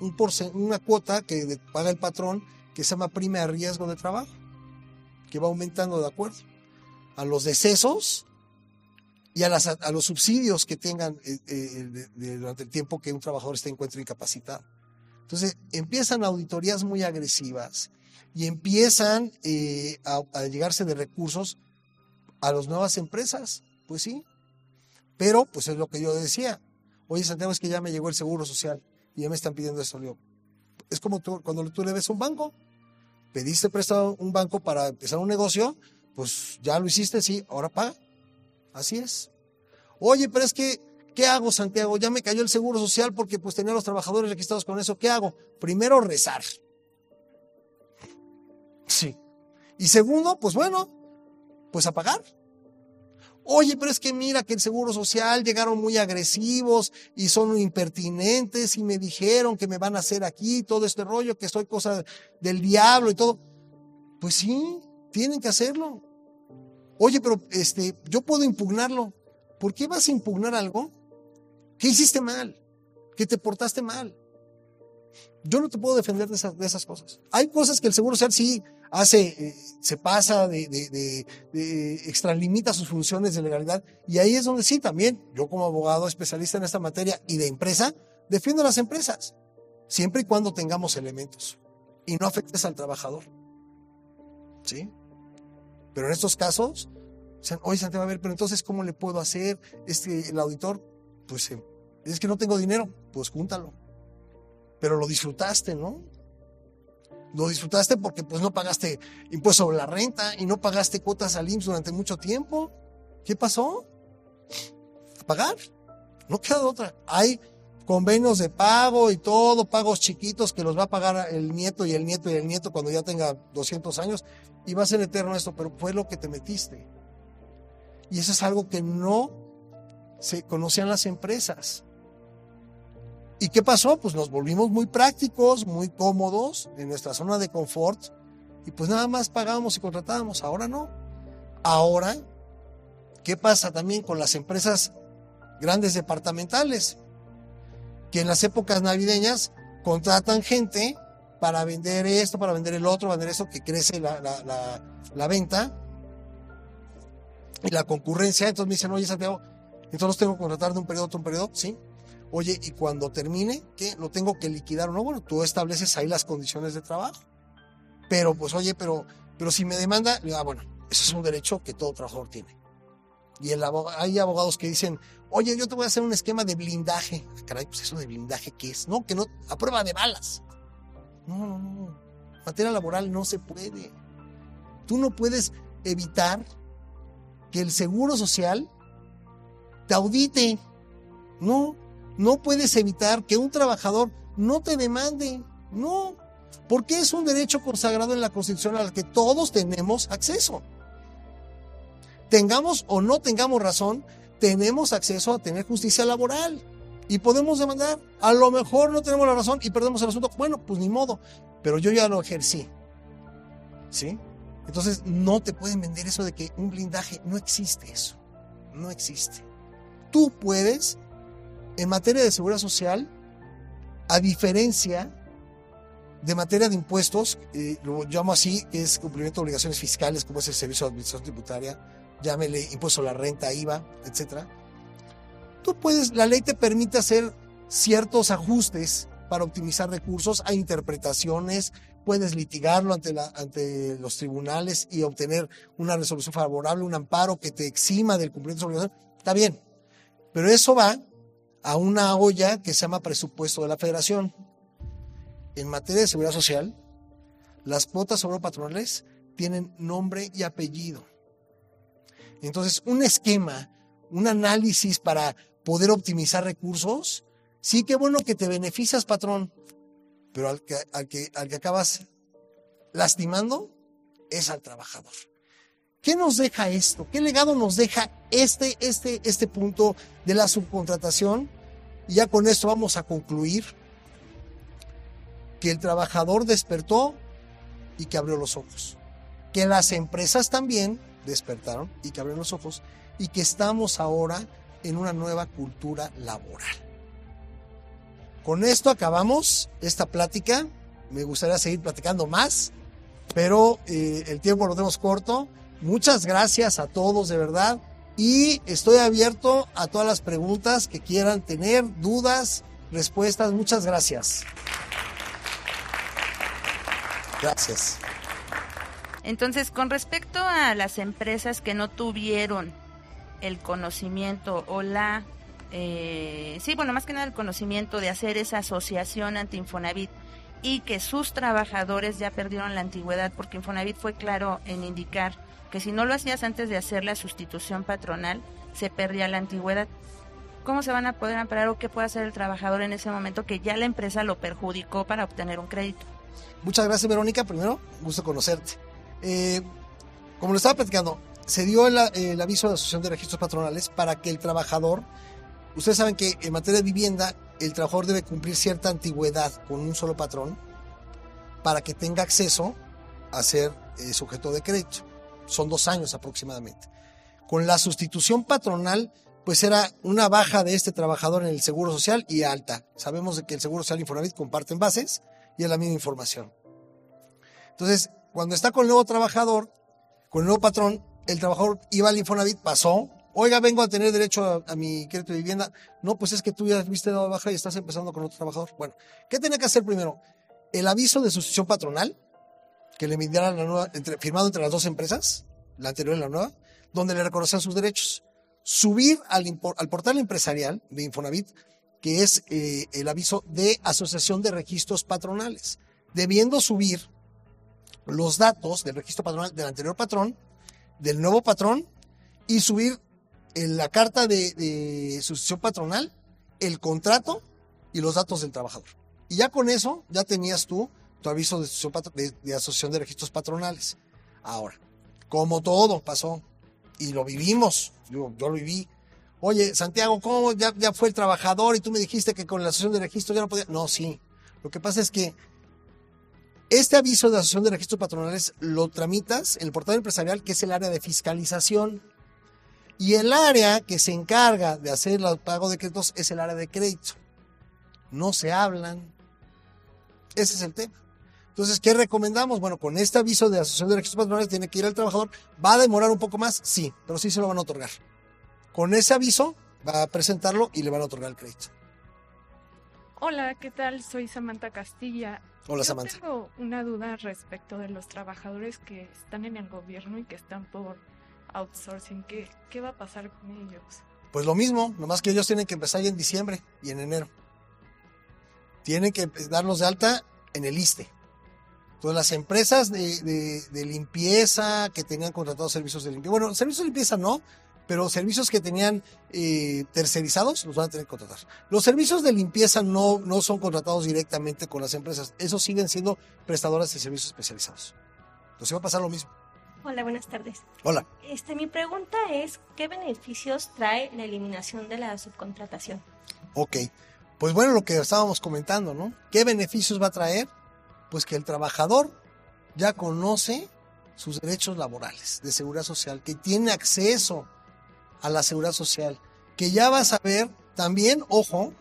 un una cuota que paga el patrón que se llama prima de riesgo de trabajo, que va aumentando de acuerdo a los decesos y a, los subsidios que tengan eh, eh, durante el tiempo que un trabajador esté encuentre incapacitado. Entonces empiezan auditorías muy agresivas y empiezan eh, a, llegarse de recursos a las nuevas empresas, pues sí. Pero, pues es lo que yo decía. Oye, Santiago, es que ya me llegó el seguro social y ya me están pidiendo esto. es como tú, cuando tú le ves un banco, pediste prestado un banco para empezar un negocio, pues ya lo hiciste, sí, ahora paga. Así es. Oye, pero es que, ¿qué hago, Santiago? Ya me cayó el seguro social porque pues tenía a los trabajadores registrados con eso. ¿Qué hago? Primero, rezar. Sí. Y segundo, pues bueno, pues a pagar. Oye, pero es que mira que el Seguro Social llegaron muy agresivos y son impertinentes y me dijeron que me van a hacer aquí todo este rollo, que soy cosa del diablo y todo. Pues sí, Tienen que hacerlo. Oye, pero este, yo puedo impugnarlo. ¿Por qué vas a impugnar algo que hiciste mal? Que te portaste mal. Yo no te puedo defender de esas, de esas cosas. Hay cosas que el Seguro Social sí hace, eh, se pasa de, de, de, de, extralimita sus funciones de legalidad. Y ahí es donde sí, también, yo como abogado especialista en esta materia y de empresa, defiendo a las empresas. Siempre y cuando tengamos elementos. Y no afectes al trabajador. ¿Sí? Pero en estos casos, oye Santiago, a ver, pero entonces, ¿cómo le puedo hacer? Este, el auditor, pues, eh, es que no tengo dinero, pues júntalo. Pero lo disfrutaste, ¿no? Lo disfrutaste porque pues no pagaste impuesto sobre la renta y no pagaste cuotas al IMSS durante mucho tiempo. ¿Qué pasó? ¿A pagar? No queda otra. Hay convenios de pago y todo, pagos chiquitos que los va a pagar el nieto y el nieto y el nieto cuando ya tenga 200 años y va a ser eterno esto, pero fue lo que te metiste. Y eso es algo que no se conocían las empresas. ¿Y qué pasó? Pues nos volvimos muy prácticos, muy cómodos en nuestra zona de confort y pues nada más pagábamos y contratábamos. Ahora no. Ahora, ¿qué pasa también con las empresas grandes departamentales? Que en las épocas navideñas contratan gente para vender esto, para vender el otro, vender eso, que crece la, la, venta y la concurrencia. Entonces me dicen, oye Santiago, entonces tengo que contratar de un periodo a otro periodo, sí. Oye, y cuando termine, ¿qué? ¿Lo tengo que liquidar o no? Bueno, tú estableces ahí las condiciones de trabajo. Pero, pues, oye, pero, pero si me demanda, ah, bueno, eso es un derecho que todo trabajador tiene. Y el hay abogados que dicen, oye, yo te voy a hacer un esquema de blindaje. Ah, caray, pues eso de blindaje, ¿qué es? No, que no, a prueba de balas. No, no, no. Materia laboral no se puede. Tú no puedes evitar que el seguro social te audite. No, no puedes evitar que un trabajador no te demande. No, porque es un derecho consagrado en la Constitución al que todos tenemos acceso. Tengamos o no tengamos razón, tenemos acceso a tener justicia laboral y podemos demandar. A lo mejor no tenemos la razón y perdemos el asunto. Bueno, pues ni modo, pero yo ya lo ejercí. ¿Sí? Entonces no te pueden vender eso de que un blindaje, no existe eso. No existe. Tú puedes en materia de seguridad social, a diferencia de materia de impuestos, eh, lo llamo así, que es cumplimiento de obligaciones fiscales, como es el servicio de administración tributaria, llámele impuesto a la renta, IVA, etc. Tú puedes, la ley te permite hacer ciertos ajustes para optimizar recursos, hay interpretaciones, puedes litigarlo ante, la, los tribunales y obtener una resolución favorable, un amparo que te exima del cumplimiento de obligaciones. Está bien, pero eso va a una olla que se llama presupuesto de la federación. En materia de seguridad social, las cuotas sobre patronales tienen nombre y apellido. Entonces, un esquema, un análisis para poder optimizar recursos, sí que bueno que te beneficias, patrón, pero al que, al que, al que acabas lastimando es al trabajador. ¿Qué nos deja esto? ¿Qué legado nos deja este, este, este punto de la subcontratación? Y ya con esto vamos a concluir que el trabajador despertó y que abrió los ojos. Que las empresas también despertaron y que abrieron los ojos y que estamos ahora en una nueva cultura laboral. Con esto acabamos esta plática. Me gustaría seguir platicando más, pero eh, el tiempo lo tenemos corto. Muchas gracias a todos, de verdad y estoy abierto a todas las preguntas que quieran tener, dudas, respuestas. Muchas gracias. Gracias. Entonces, con respecto a las empresas que no tuvieron el conocimiento o la, eh, sí, bueno, más que nada el conocimiento de hacer esa asociación ante Infonavit y que sus trabajadores ya perdieron la antigüedad, porque Infonavit fue claro en indicar que si no lo hacías antes de hacer la sustitución patronal, se perdía la antigüedad. ¿Cómo se van a poder amparar o qué puede hacer el trabajador en ese momento que ya la empresa lo perjudicó para obtener un crédito? Muchas gracias, Verónica. Primero, gusto conocerte. Eh, como lo estaba platicando, se dio el, aviso de la Asociación de Registros Patronales para que el trabajador, ustedes saben que en materia de vivienda, el trabajador debe cumplir cierta antigüedad con un solo patrón para que tenga acceso a ser eh, sujeto de crédito. Son dos años aproximadamente. Con la sustitución patronal, pues era una baja de este trabajador en el Seguro Social y alta. Sabemos que el Seguro Social y Infonavit comparten bases y es la misma información. Entonces, cuando está con el nuevo trabajador, con el nuevo patrón, el trabajador iba al Infonavit, pasó, oiga, vengo a tener derecho a, mi crédito de vivienda. No, pues es que tú ya viste dado baja y estás empezando con otro trabajador. Bueno, ¿qué tenía que hacer primero? El aviso de sustitución patronal, que le enviara la nueva, firmado entre las dos empresas, la anterior y la nueva, donde le reconocían sus derechos. Subir al, al portal empresarial de Infonavit, que es eh, el aviso de asociación de registros patronales, debiendo subir los datos del registro patronal del anterior patrón, del nuevo patrón, y subir en la carta de, de sucesión patronal, el contrato y los datos del trabajador. Y ya con eso, ya tenías tú tu aviso de, asociación de registros patronales. Ahora, como todo pasó, y lo vivimos, yo, lo viví. Oye, Santiago, ¿cómo ya, fue el trabajador y tú me dijiste que con la asociación de registros ya no podía? No, sí. Lo que pasa es que este aviso de asociación de registros patronales lo tramitas en el portal empresarial, que es el área de fiscalización. Y el área que se encarga de hacer el pago de créditos es el área de crédito. No se hablan. Ese es el tema. Entonces, ¿qué recomendamos? Bueno, con este aviso de asociación de registros patronales tiene que ir al trabajador. ¿Va a demorar un poco más? Sí, pero sí se lo van a otorgar. Con ese aviso va a presentarlo y le van a otorgar el crédito. Hola, ¿qué tal? Soy Samantha Castilla. Hola, Samantha. Tengo una duda respecto de los trabajadores que están en el gobierno y que están por outsourcing. ¿Qué, qué va a pasar con ellos? Pues lo mismo, nomás que ellos tienen que empezar ya en diciembre y en enero. Tienen que darlos de alta en el ISTE. Entonces, las empresas de, de limpieza que tenían contratados servicios de limpieza, bueno, servicios de limpieza no, pero servicios que tenían eh, tercerizados los van a tener que contratar. Los servicios de limpieza no, no son contratados directamente con las empresas, esos siguen siendo prestadoras de servicios especializados. Entonces va a pasar lo mismo. Hola, buenas tardes. Hola. Este, mi pregunta es, ¿qué beneficios trae la eliminación de la subcontratación? Ok, pues bueno, lo que estábamos comentando, ¿no? ¿Qué beneficios va a traer? Pues que el trabajador ya conoce sus derechos laborales de seguridad social, que tiene acceso a la seguridad social, que ya vas a ver también, ojo,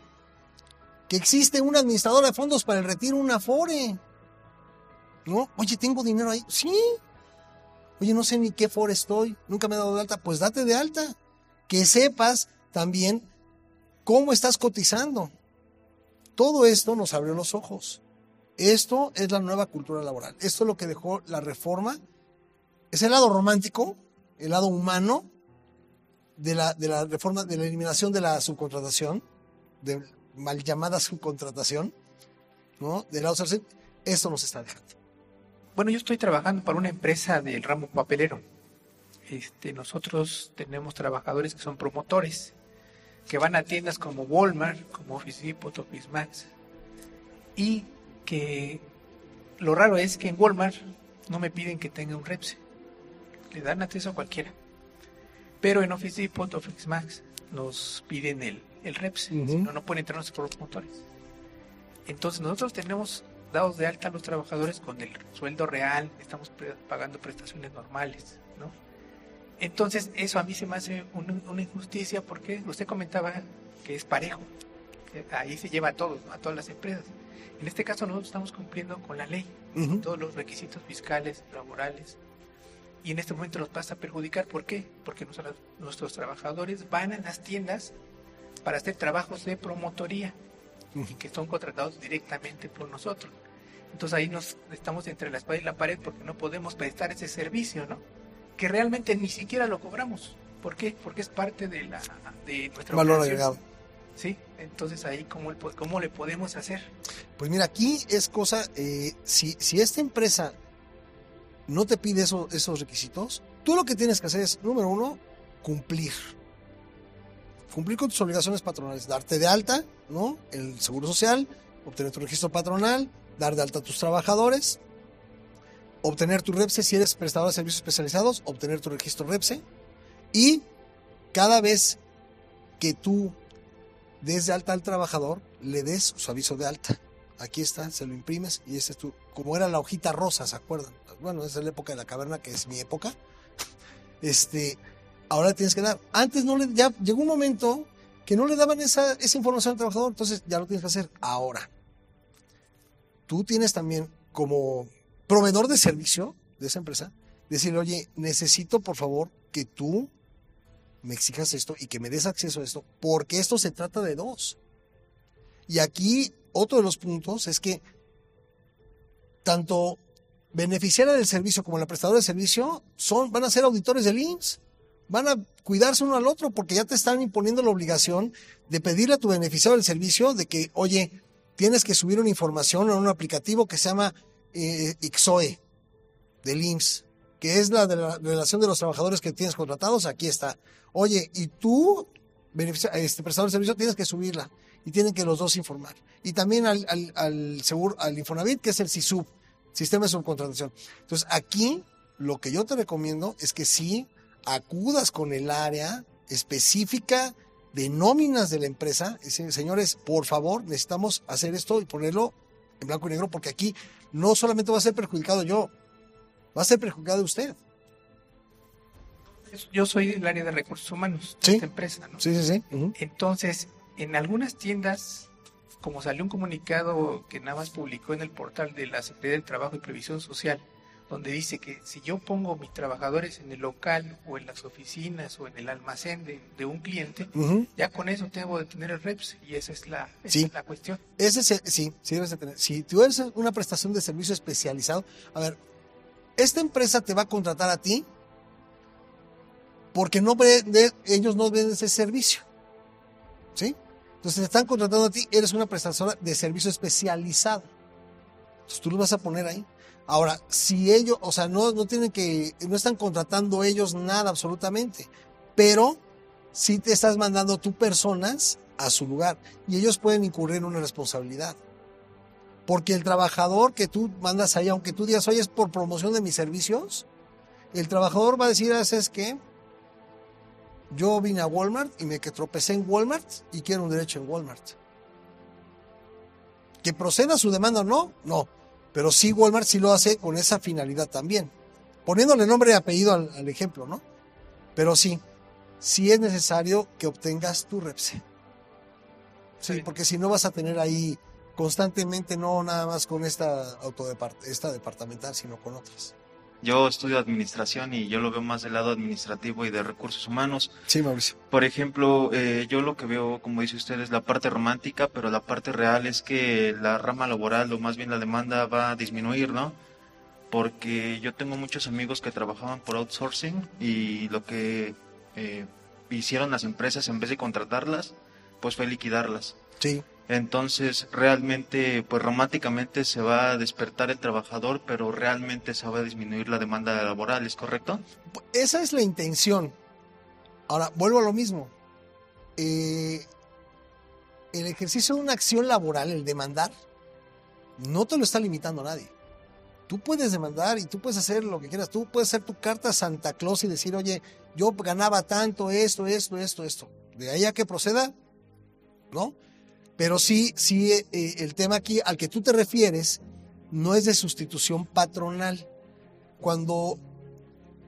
que existe un administrador de fondos para el retiro, un Afore. ¿No? Oye, tengo dinero ahí. Sí. Oye, no sé ni qué Afore estoy, nunca me he dado de alta. Pues date de alta. Que sepas también cómo estás cotizando. Todo esto nos abrió los ojos. Esto es la nueva cultura laboral. Esto es lo que dejó la reforma. Es el lado romántico, el lado humano, de la, de la reforma, de la eliminación de la subcontratación, de mal llamada subcontratación, ¿no? Del outsourcing, eso nos está dejando. Bueno, yo estoy trabajando para una empresa del ramo papelero. Este, nosotros tenemos trabajadores que son promotores, que van a tiendas como Walmart, como Office Depot, Office Max, y que lo raro es que en Walmart no me piden que tenga un REPSE, le dan acceso a cualquiera. Pero en Office Depot, Office Max, nos piden el, el REPS, no, no pueden entrar nuestros motores. Entonces nosotros tenemos dados de alta a los trabajadores con el sueldo real, estamos pagando prestaciones normales, ¿no? Entonces eso a mí se me hace una, injusticia porque usted comentaba que es parejo, que ahí se lleva a todos, a todas las empresas. En este caso nosotros estamos cumpliendo con la ley, todos los requisitos fiscales, laborales, y en este momento nos pasa a perjudicar. ¿Por qué? Porque nuestros trabajadores van a las tiendas para hacer trabajos de promotoría y que son contratados directamente por nosotros. Entonces ahí nos estamos entre la espada y la pared porque no podemos prestar ese servicio, ¿no? Que realmente ni siquiera lo cobramos. ¿Por qué? Porque es parte de la de nuestro valor agregado. Sí, entonces ahí cómo, cómo le podemos hacer. Pues mira, aquí es cosa, eh, si, si esta empresa no te pide esos requisitos, tú lo que tienes que hacer es, número uno, cumplir. Cumplir con tus obligaciones patronales, darte de alta, ¿no? El seguro social, obtener tu registro patronal, dar de alta a tus trabajadores, obtener tu REPSE si eres prestador de servicios especializados, obtener tu registro REPSE y cada vez que tú des de alta al trabajador, le des su aviso de alta aquí está, se lo imprimes y ese es tu, como era la hojita rosa, ¿se acuerdan? Bueno, esa es la época de la caverna, que es mi época. Este, ahora tienes que dar. Antes no le, ya llegó un momento que no le daban esa, esa información al trabajador, entonces ya lo tienes que hacer ahora. Tú tienes también como proveedor de servicio de esa empresa, decirle, oye, necesito por favor que tú me exijas esto y que me des acceso a esto, porque esto se trata de dos. Y aquí otro de los puntos es que tanto beneficiaria del servicio como la prestadora de servicio son, van a ser auditores del IMSS. Van a cuidarse uno al otro porque ya te están imponiendo la obligación de pedirle a tu beneficiario del servicio de que, oye, tienes que subir una información en un aplicativo que se llama eh, IXOE del IMSS, que es la de la relación de los trabajadores que tienes contratados. Aquí está. Oye, y tú, este prestador de servicio, tienes que subirla y tienen que los dos informar. Y también al, al, al seguro, al Infonavit, que es el SISUB, Sistema de Subcontratación. Entonces, aquí lo que yo te recomiendo es que sí acudas con el área específica de nóminas de la empresa. Y señores, por favor, necesitamos hacer esto y ponerlo en blanco y negro, porque aquí no solamente va a ser perjudicado yo, va a ser perjudicado usted. Yo soy del área de recursos humanos de esta empresa, ¿no? Sí, sí, sí. Entonces, en algunas tiendas, como salió un comunicado que nada más publicó en el portal de la Secretaría del Trabajo y Previsión Social, donde dice que si yo pongo mis trabajadores en el local o en las oficinas o en el almacén de, un cliente, ya con eso tengo de tener el REPS y esa es la, la cuestión. Ese sí, sí debes de tener. Si tú eres una prestación de servicio especializado, a ver, esta empresa te va a contratar a ti porque no ellos no ven ese servicio. ¿Sí? Entonces te están contratando a ti, eres una prestadora de servicio especializado. Entonces tú lo vas a poner ahí. Ahora, si ellos, o sea, no, no tienen que, no están contratando ellos nada absolutamente, pero sí te estás mandando tú personas a su lugar y ellos pueden incurrir en una responsabilidad. Porque el trabajador que tú mandas ahí, aunque tú digas, oye, es por promoción de mis servicios, el trabajador va a decir, ¿sabes qué? Yo vine a Walmart y me que tropecé en Walmart y quiero un derecho en Walmart. Que proceda su demanda o no, no. Pero sí Walmart sí lo hace con esa finalidad también. Poniéndole nombre y apellido al, ejemplo, ¿no? Pero sí, sí es necesario que obtengas tu REPSE. Sí, porque si no vas a tener ahí constantemente, no nada más con esta, esta departamental, sino con otras. Yo estudio administración y yo lo veo más del lado administrativo y de recursos humanos. Sí, Mauricio. Por ejemplo, eh, yo lo que veo, como dice usted, es la parte romántica, pero la parte real es que la rama laboral o más bien la demanda va a disminuir, ¿no? Porque yo tengo muchos amigos que trabajaban por outsourcing y lo que eh, hicieron las empresas en vez de contratarlas, pues fue liquidarlas. Sí. Entonces, realmente, pues románticamente se va a despertar el trabajador, pero realmente se va a disminuir la demanda laboral, ¿es correcto? Esa es la intención. Ahora, vuelvo a lo mismo. Eh, el ejercicio de una acción laboral, el demandar, no te lo está limitando nadie. Tú puedes demandar y tú puedes hacer lo que quieras. Tú puedes hacer tu carta a Santa Claus y decir, oye, yo ganaba tanto, esto, esto, esto, esto. De ahí a que proceda, ¿no? Pero sí, sí, eh, eh, el tema aquí al que tú te refieres no es de sustitución patronal. Cuando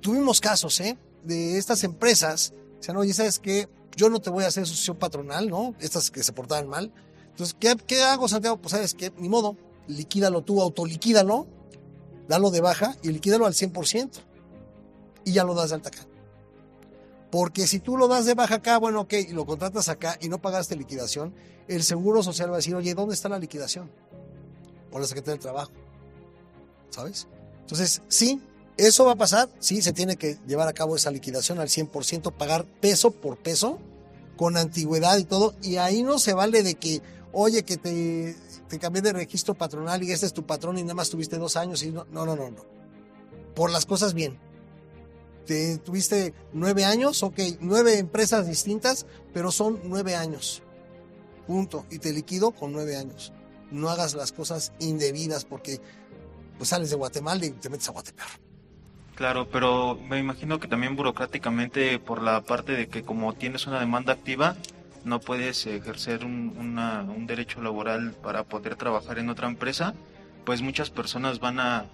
tuvimos casos, ¿eh? De estas empresas, no, oye, ¿sabes qué? Yo no te voy a hacer sustitución patronal, ¿no? Estas que se portaban mal. Entonces, ¿qué, hago, Santiago? Pues, ¿sabes qué? Ni modo, liquídalo tú, autoliquídalo, dalo de baja y liquídalo al 100%. Y ya lo das de alta acá. Porque si tú lo das de baja acá, bueno, ok, y lo contratas acá y no pagaste liquidación, el Seguro Social va a decir, oye, ¿dónde está la liquidación? Por la Secretaría del Trabajo. ¿Sabes? Entonces, sí, eso va a pasar, sí, se tiene que llevar a cabo esa liquidación al 100%, pagar peso por peso, con antigüedad y todo, y ahí no se vale de que, oye, que te, te cambié de registro patronal y este es tu patrón y nada más tuviste dos años y no, no, no, no. no. Por las cosas bien tuviste nueve años, ok, nueve empresas distintas, pero son nueve años. Punto. Y te liquido con nueve años. No hagas las cosas indebidas porque pues sales de Guatemala y te metes a Guatemala. Claro, pero me imagino que también burocráticamente por la parte de que como tienes una demanda activa, no puedes ejercer un, una- un derecho laboral para poder trabajar en otra empresa, pues muchas personas van a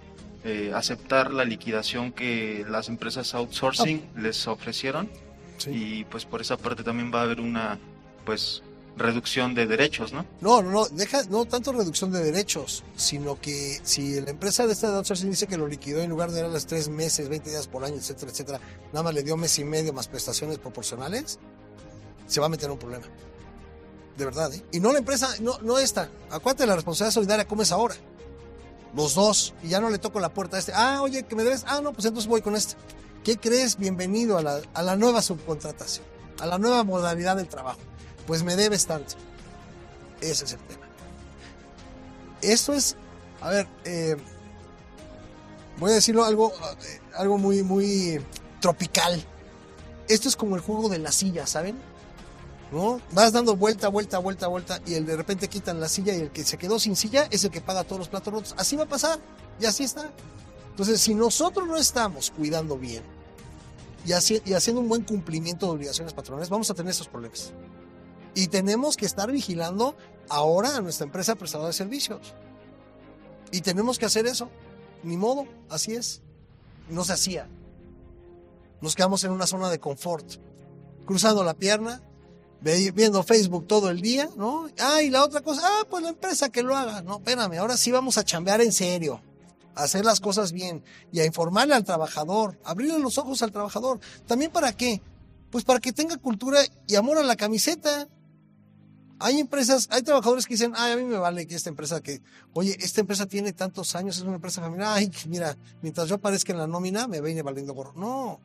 eh, aceptar la liquidación que las empresas outsourcing les ofrecieron Sí. y pues por esa parte también va a haber una pues reducción de derechos, ¿no? No, no, no, deja, no tanto reducción de derechos, sino que si la empresa de esta de outsourcing dice que lo liquidó en lugar de darles tres meses, 20 días por año, etcétera, etcétera, nada más le dio mes y medio más prestaciones proporcionales, se va a meter en un problema. De verdad, ¿eh? Y no la empresa, no, no esta. Acuérdate la responsabilidad solidaria, ¿cómo es ahora? Los dos, y ya no le toco la puerta a este. Ah, oye, que me debes. Ah, no, pues entonces voy con este. ¿Qué crees? Bienvenido a la, a la nueva subcontratación, a la nueva modalidad del trabajo. Pues me debes tanto. Ese es el tema. Esto es, a ver, eh, voy a decirlo algo, eh, algo muy, muy tropical. Esto es como el juego de la silla, ¿saben? ¿No? Vas dando vuelta, vuelta, vuelta, vuelta y el de repente quitan la silla y el que se quedó sin silla es el que paga todos los platos rotos. Así va a pasar y así está. Entonces, si nosotros no estamos cuidando bien y, y haciendo un buen cumplimiento de obligaciones patronales, vamos a tener esos problemas. Y tenemos que estar vigilando ahora a nuestra empresa prestadora de servicios. Y tenemos que hacer eso. Ni modo, así es. No se hacía. Nos quedamos en una zona de confort. Cruzando la pierna, viendo Facebook todo el día, ¿no? Ah, y la otra cosa, ah, pues la empresa que lo haga. No, espérame, ahora sí vamos a chambear en serio. A hacer las cosas bien y a informarle al trabajador, abrirle los ojos al trabajador. ¿También para qué? Pues para que tenga cultura y amor a la camiseta. Hay empresas, hay trabajadores que dicen, ay, a mí me vale que esta empresa que, oye, esta empresa tiene tantos años, es una empresa familiar, ay, mira, mientras yo aparezca en la nómina, me viene valiendo gorro. No,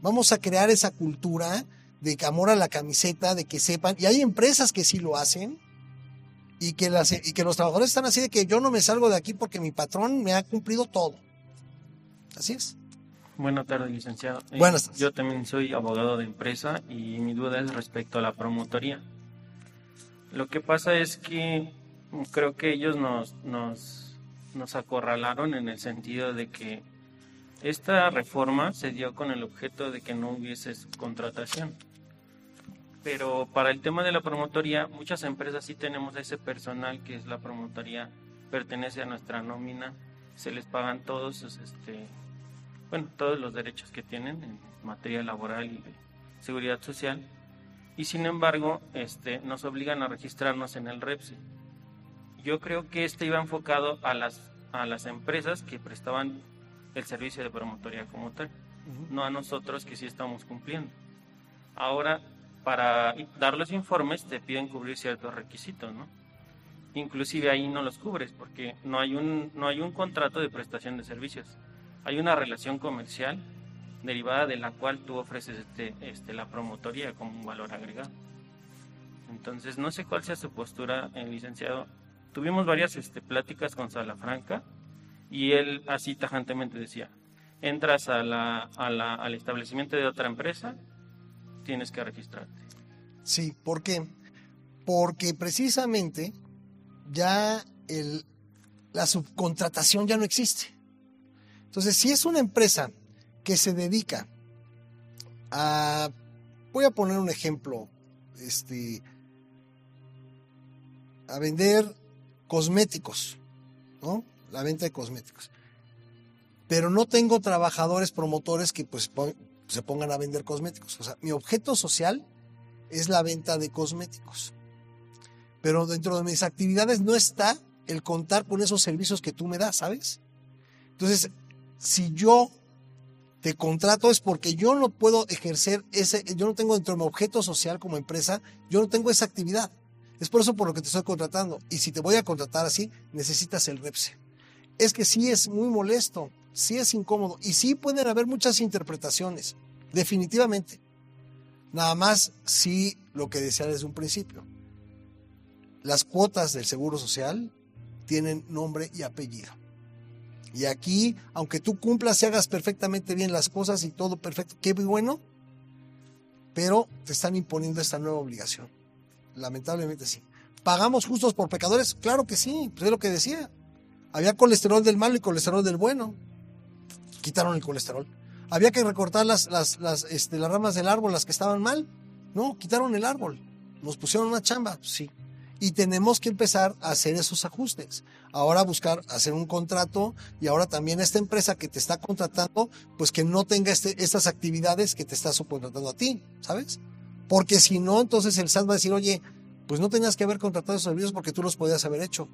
vamos a crear esa cultura de que amor a la camiseta, de que sepan, y hay empresas que sí lo hacen, y que, las, y que los trabajadores están así de que yo no me salgo de aquí porque mi patrón me ha cumplido todo. Así es. Buenas tardes, licenciado. Eh, Buenas tardes. Yo también soy abogado de empresa y mi duda es respecto a la promotoría. Lo que pasa es que creo que ellos nos, nos, nos acorralaron en el sentido de que esta reforma se dio con el objeto de que no hubiese subcontratación. Pero para el tema de la promotoría, muchas empresas sí tenemos ese personal que es la promotoría, pertenece a nuestra nómina, se les pagan todos sus, este, bueno, todos los derechos que tienen en materia laboral y de seguridad social. Y sin embargo, este, nos obligan a registrarnos en el REPSE. Yo creo que este iba enfocado a las, a las empresas que prestaban el servicio de promotoría como tal, no a nosotros que sí estamos cumpliendo. Ahora, para dar los informes te piden cubrir ciertos requisitos, ¿no? Inclusive ahí no los cubres porque no hay un, no hay un contrato de prestación de servicios hay una relación comercial derivada de la cual tú ofreces este, este, la promotoría como un valor agregado. Entonces, no sé cuál sea su postura, eh, licenciado. Tuvimos varias este, pláticas con Salafranca y él así tajantemente decía, entras a la, al establecimiento de otra empresa, tienes que registrarte. Sí, ¿por qué? Porque precisamente ya el, la subcontratación ya no existe. Entonces, si es una empresa que se dedica a, voy a poner un ejemplo, este, a vender cosméticos, ¿no? La venta de cosméticos. Pero no tengo trabajadores promotores que pues se pongan a vender cosméticos. O sea, mi objeto social es la venta de cosméticos. Pero dentro de mis actividades no está el contar con esos servicios que tú me das, ¿sabes? Entonces, si yo te contrato es porque yo no puedo ejercer ese, yo no tengo dentro de mi objeto social como empresa, yo no tengo esa actividad. Es por eso por lo que te estoy contratando. Y si te voy a contratar así, necesitas el REPSE. Es que sí es muy molesto, sí es incómodo y sí pueden haber muchas interpretaciones, definitivamente. Nada más sí lo que decía desde un principio. Las cuotas del Seguro Social tienen nombre y apellido. Y aquí, aunque tú cumplas y hagas perfectamente bien las cosas y todo perfecto, qué bueno, pero te están imponiendo esta nueva obligación. Lamentablemente sí. ¿Pagamos justos por pecadores? Claro que sí, pues es lo que decía. Había colesterol del malo y colesterol del bueno. Quitaron el colesterol. Había que recortar las, las, las, este, las ramas del árbol, las que estaban mal. No, quitaron el árbol. nos pusieron una chamba, sí. Y tenemos que empezar a hacer esos ajustes. Ahora buscar hacer un contrato y ahora también esta empresa que te está contratando, pues que no tenga este, estas actividades que te está subcontratando a ti, ¿sabes? Porque si no, entonces el SAT va a decir, oye, pues no tenías que haber contratado esos servicios porque tú los podías haber hecho.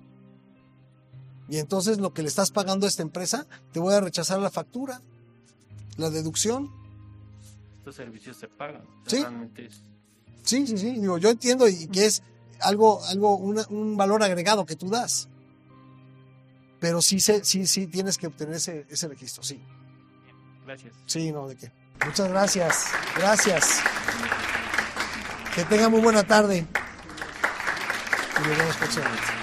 Y entonces lo que le estás pagando a esta empresa, te voy a rechazar la factura, la deducción. Estos servicios se pagan. Sí. Es- Sí, sí, sí. Digo, yo entiendo y que es algo, algo, una- un valor agregado que tú das. Pero sí, se- sí, sí, tienes que obtener ese, ese registro, sí. Gracias. Sí, no, de qué. Muchas gracias. Gracias. Que tenga muy buena tarde. Y nos vemos próximamente.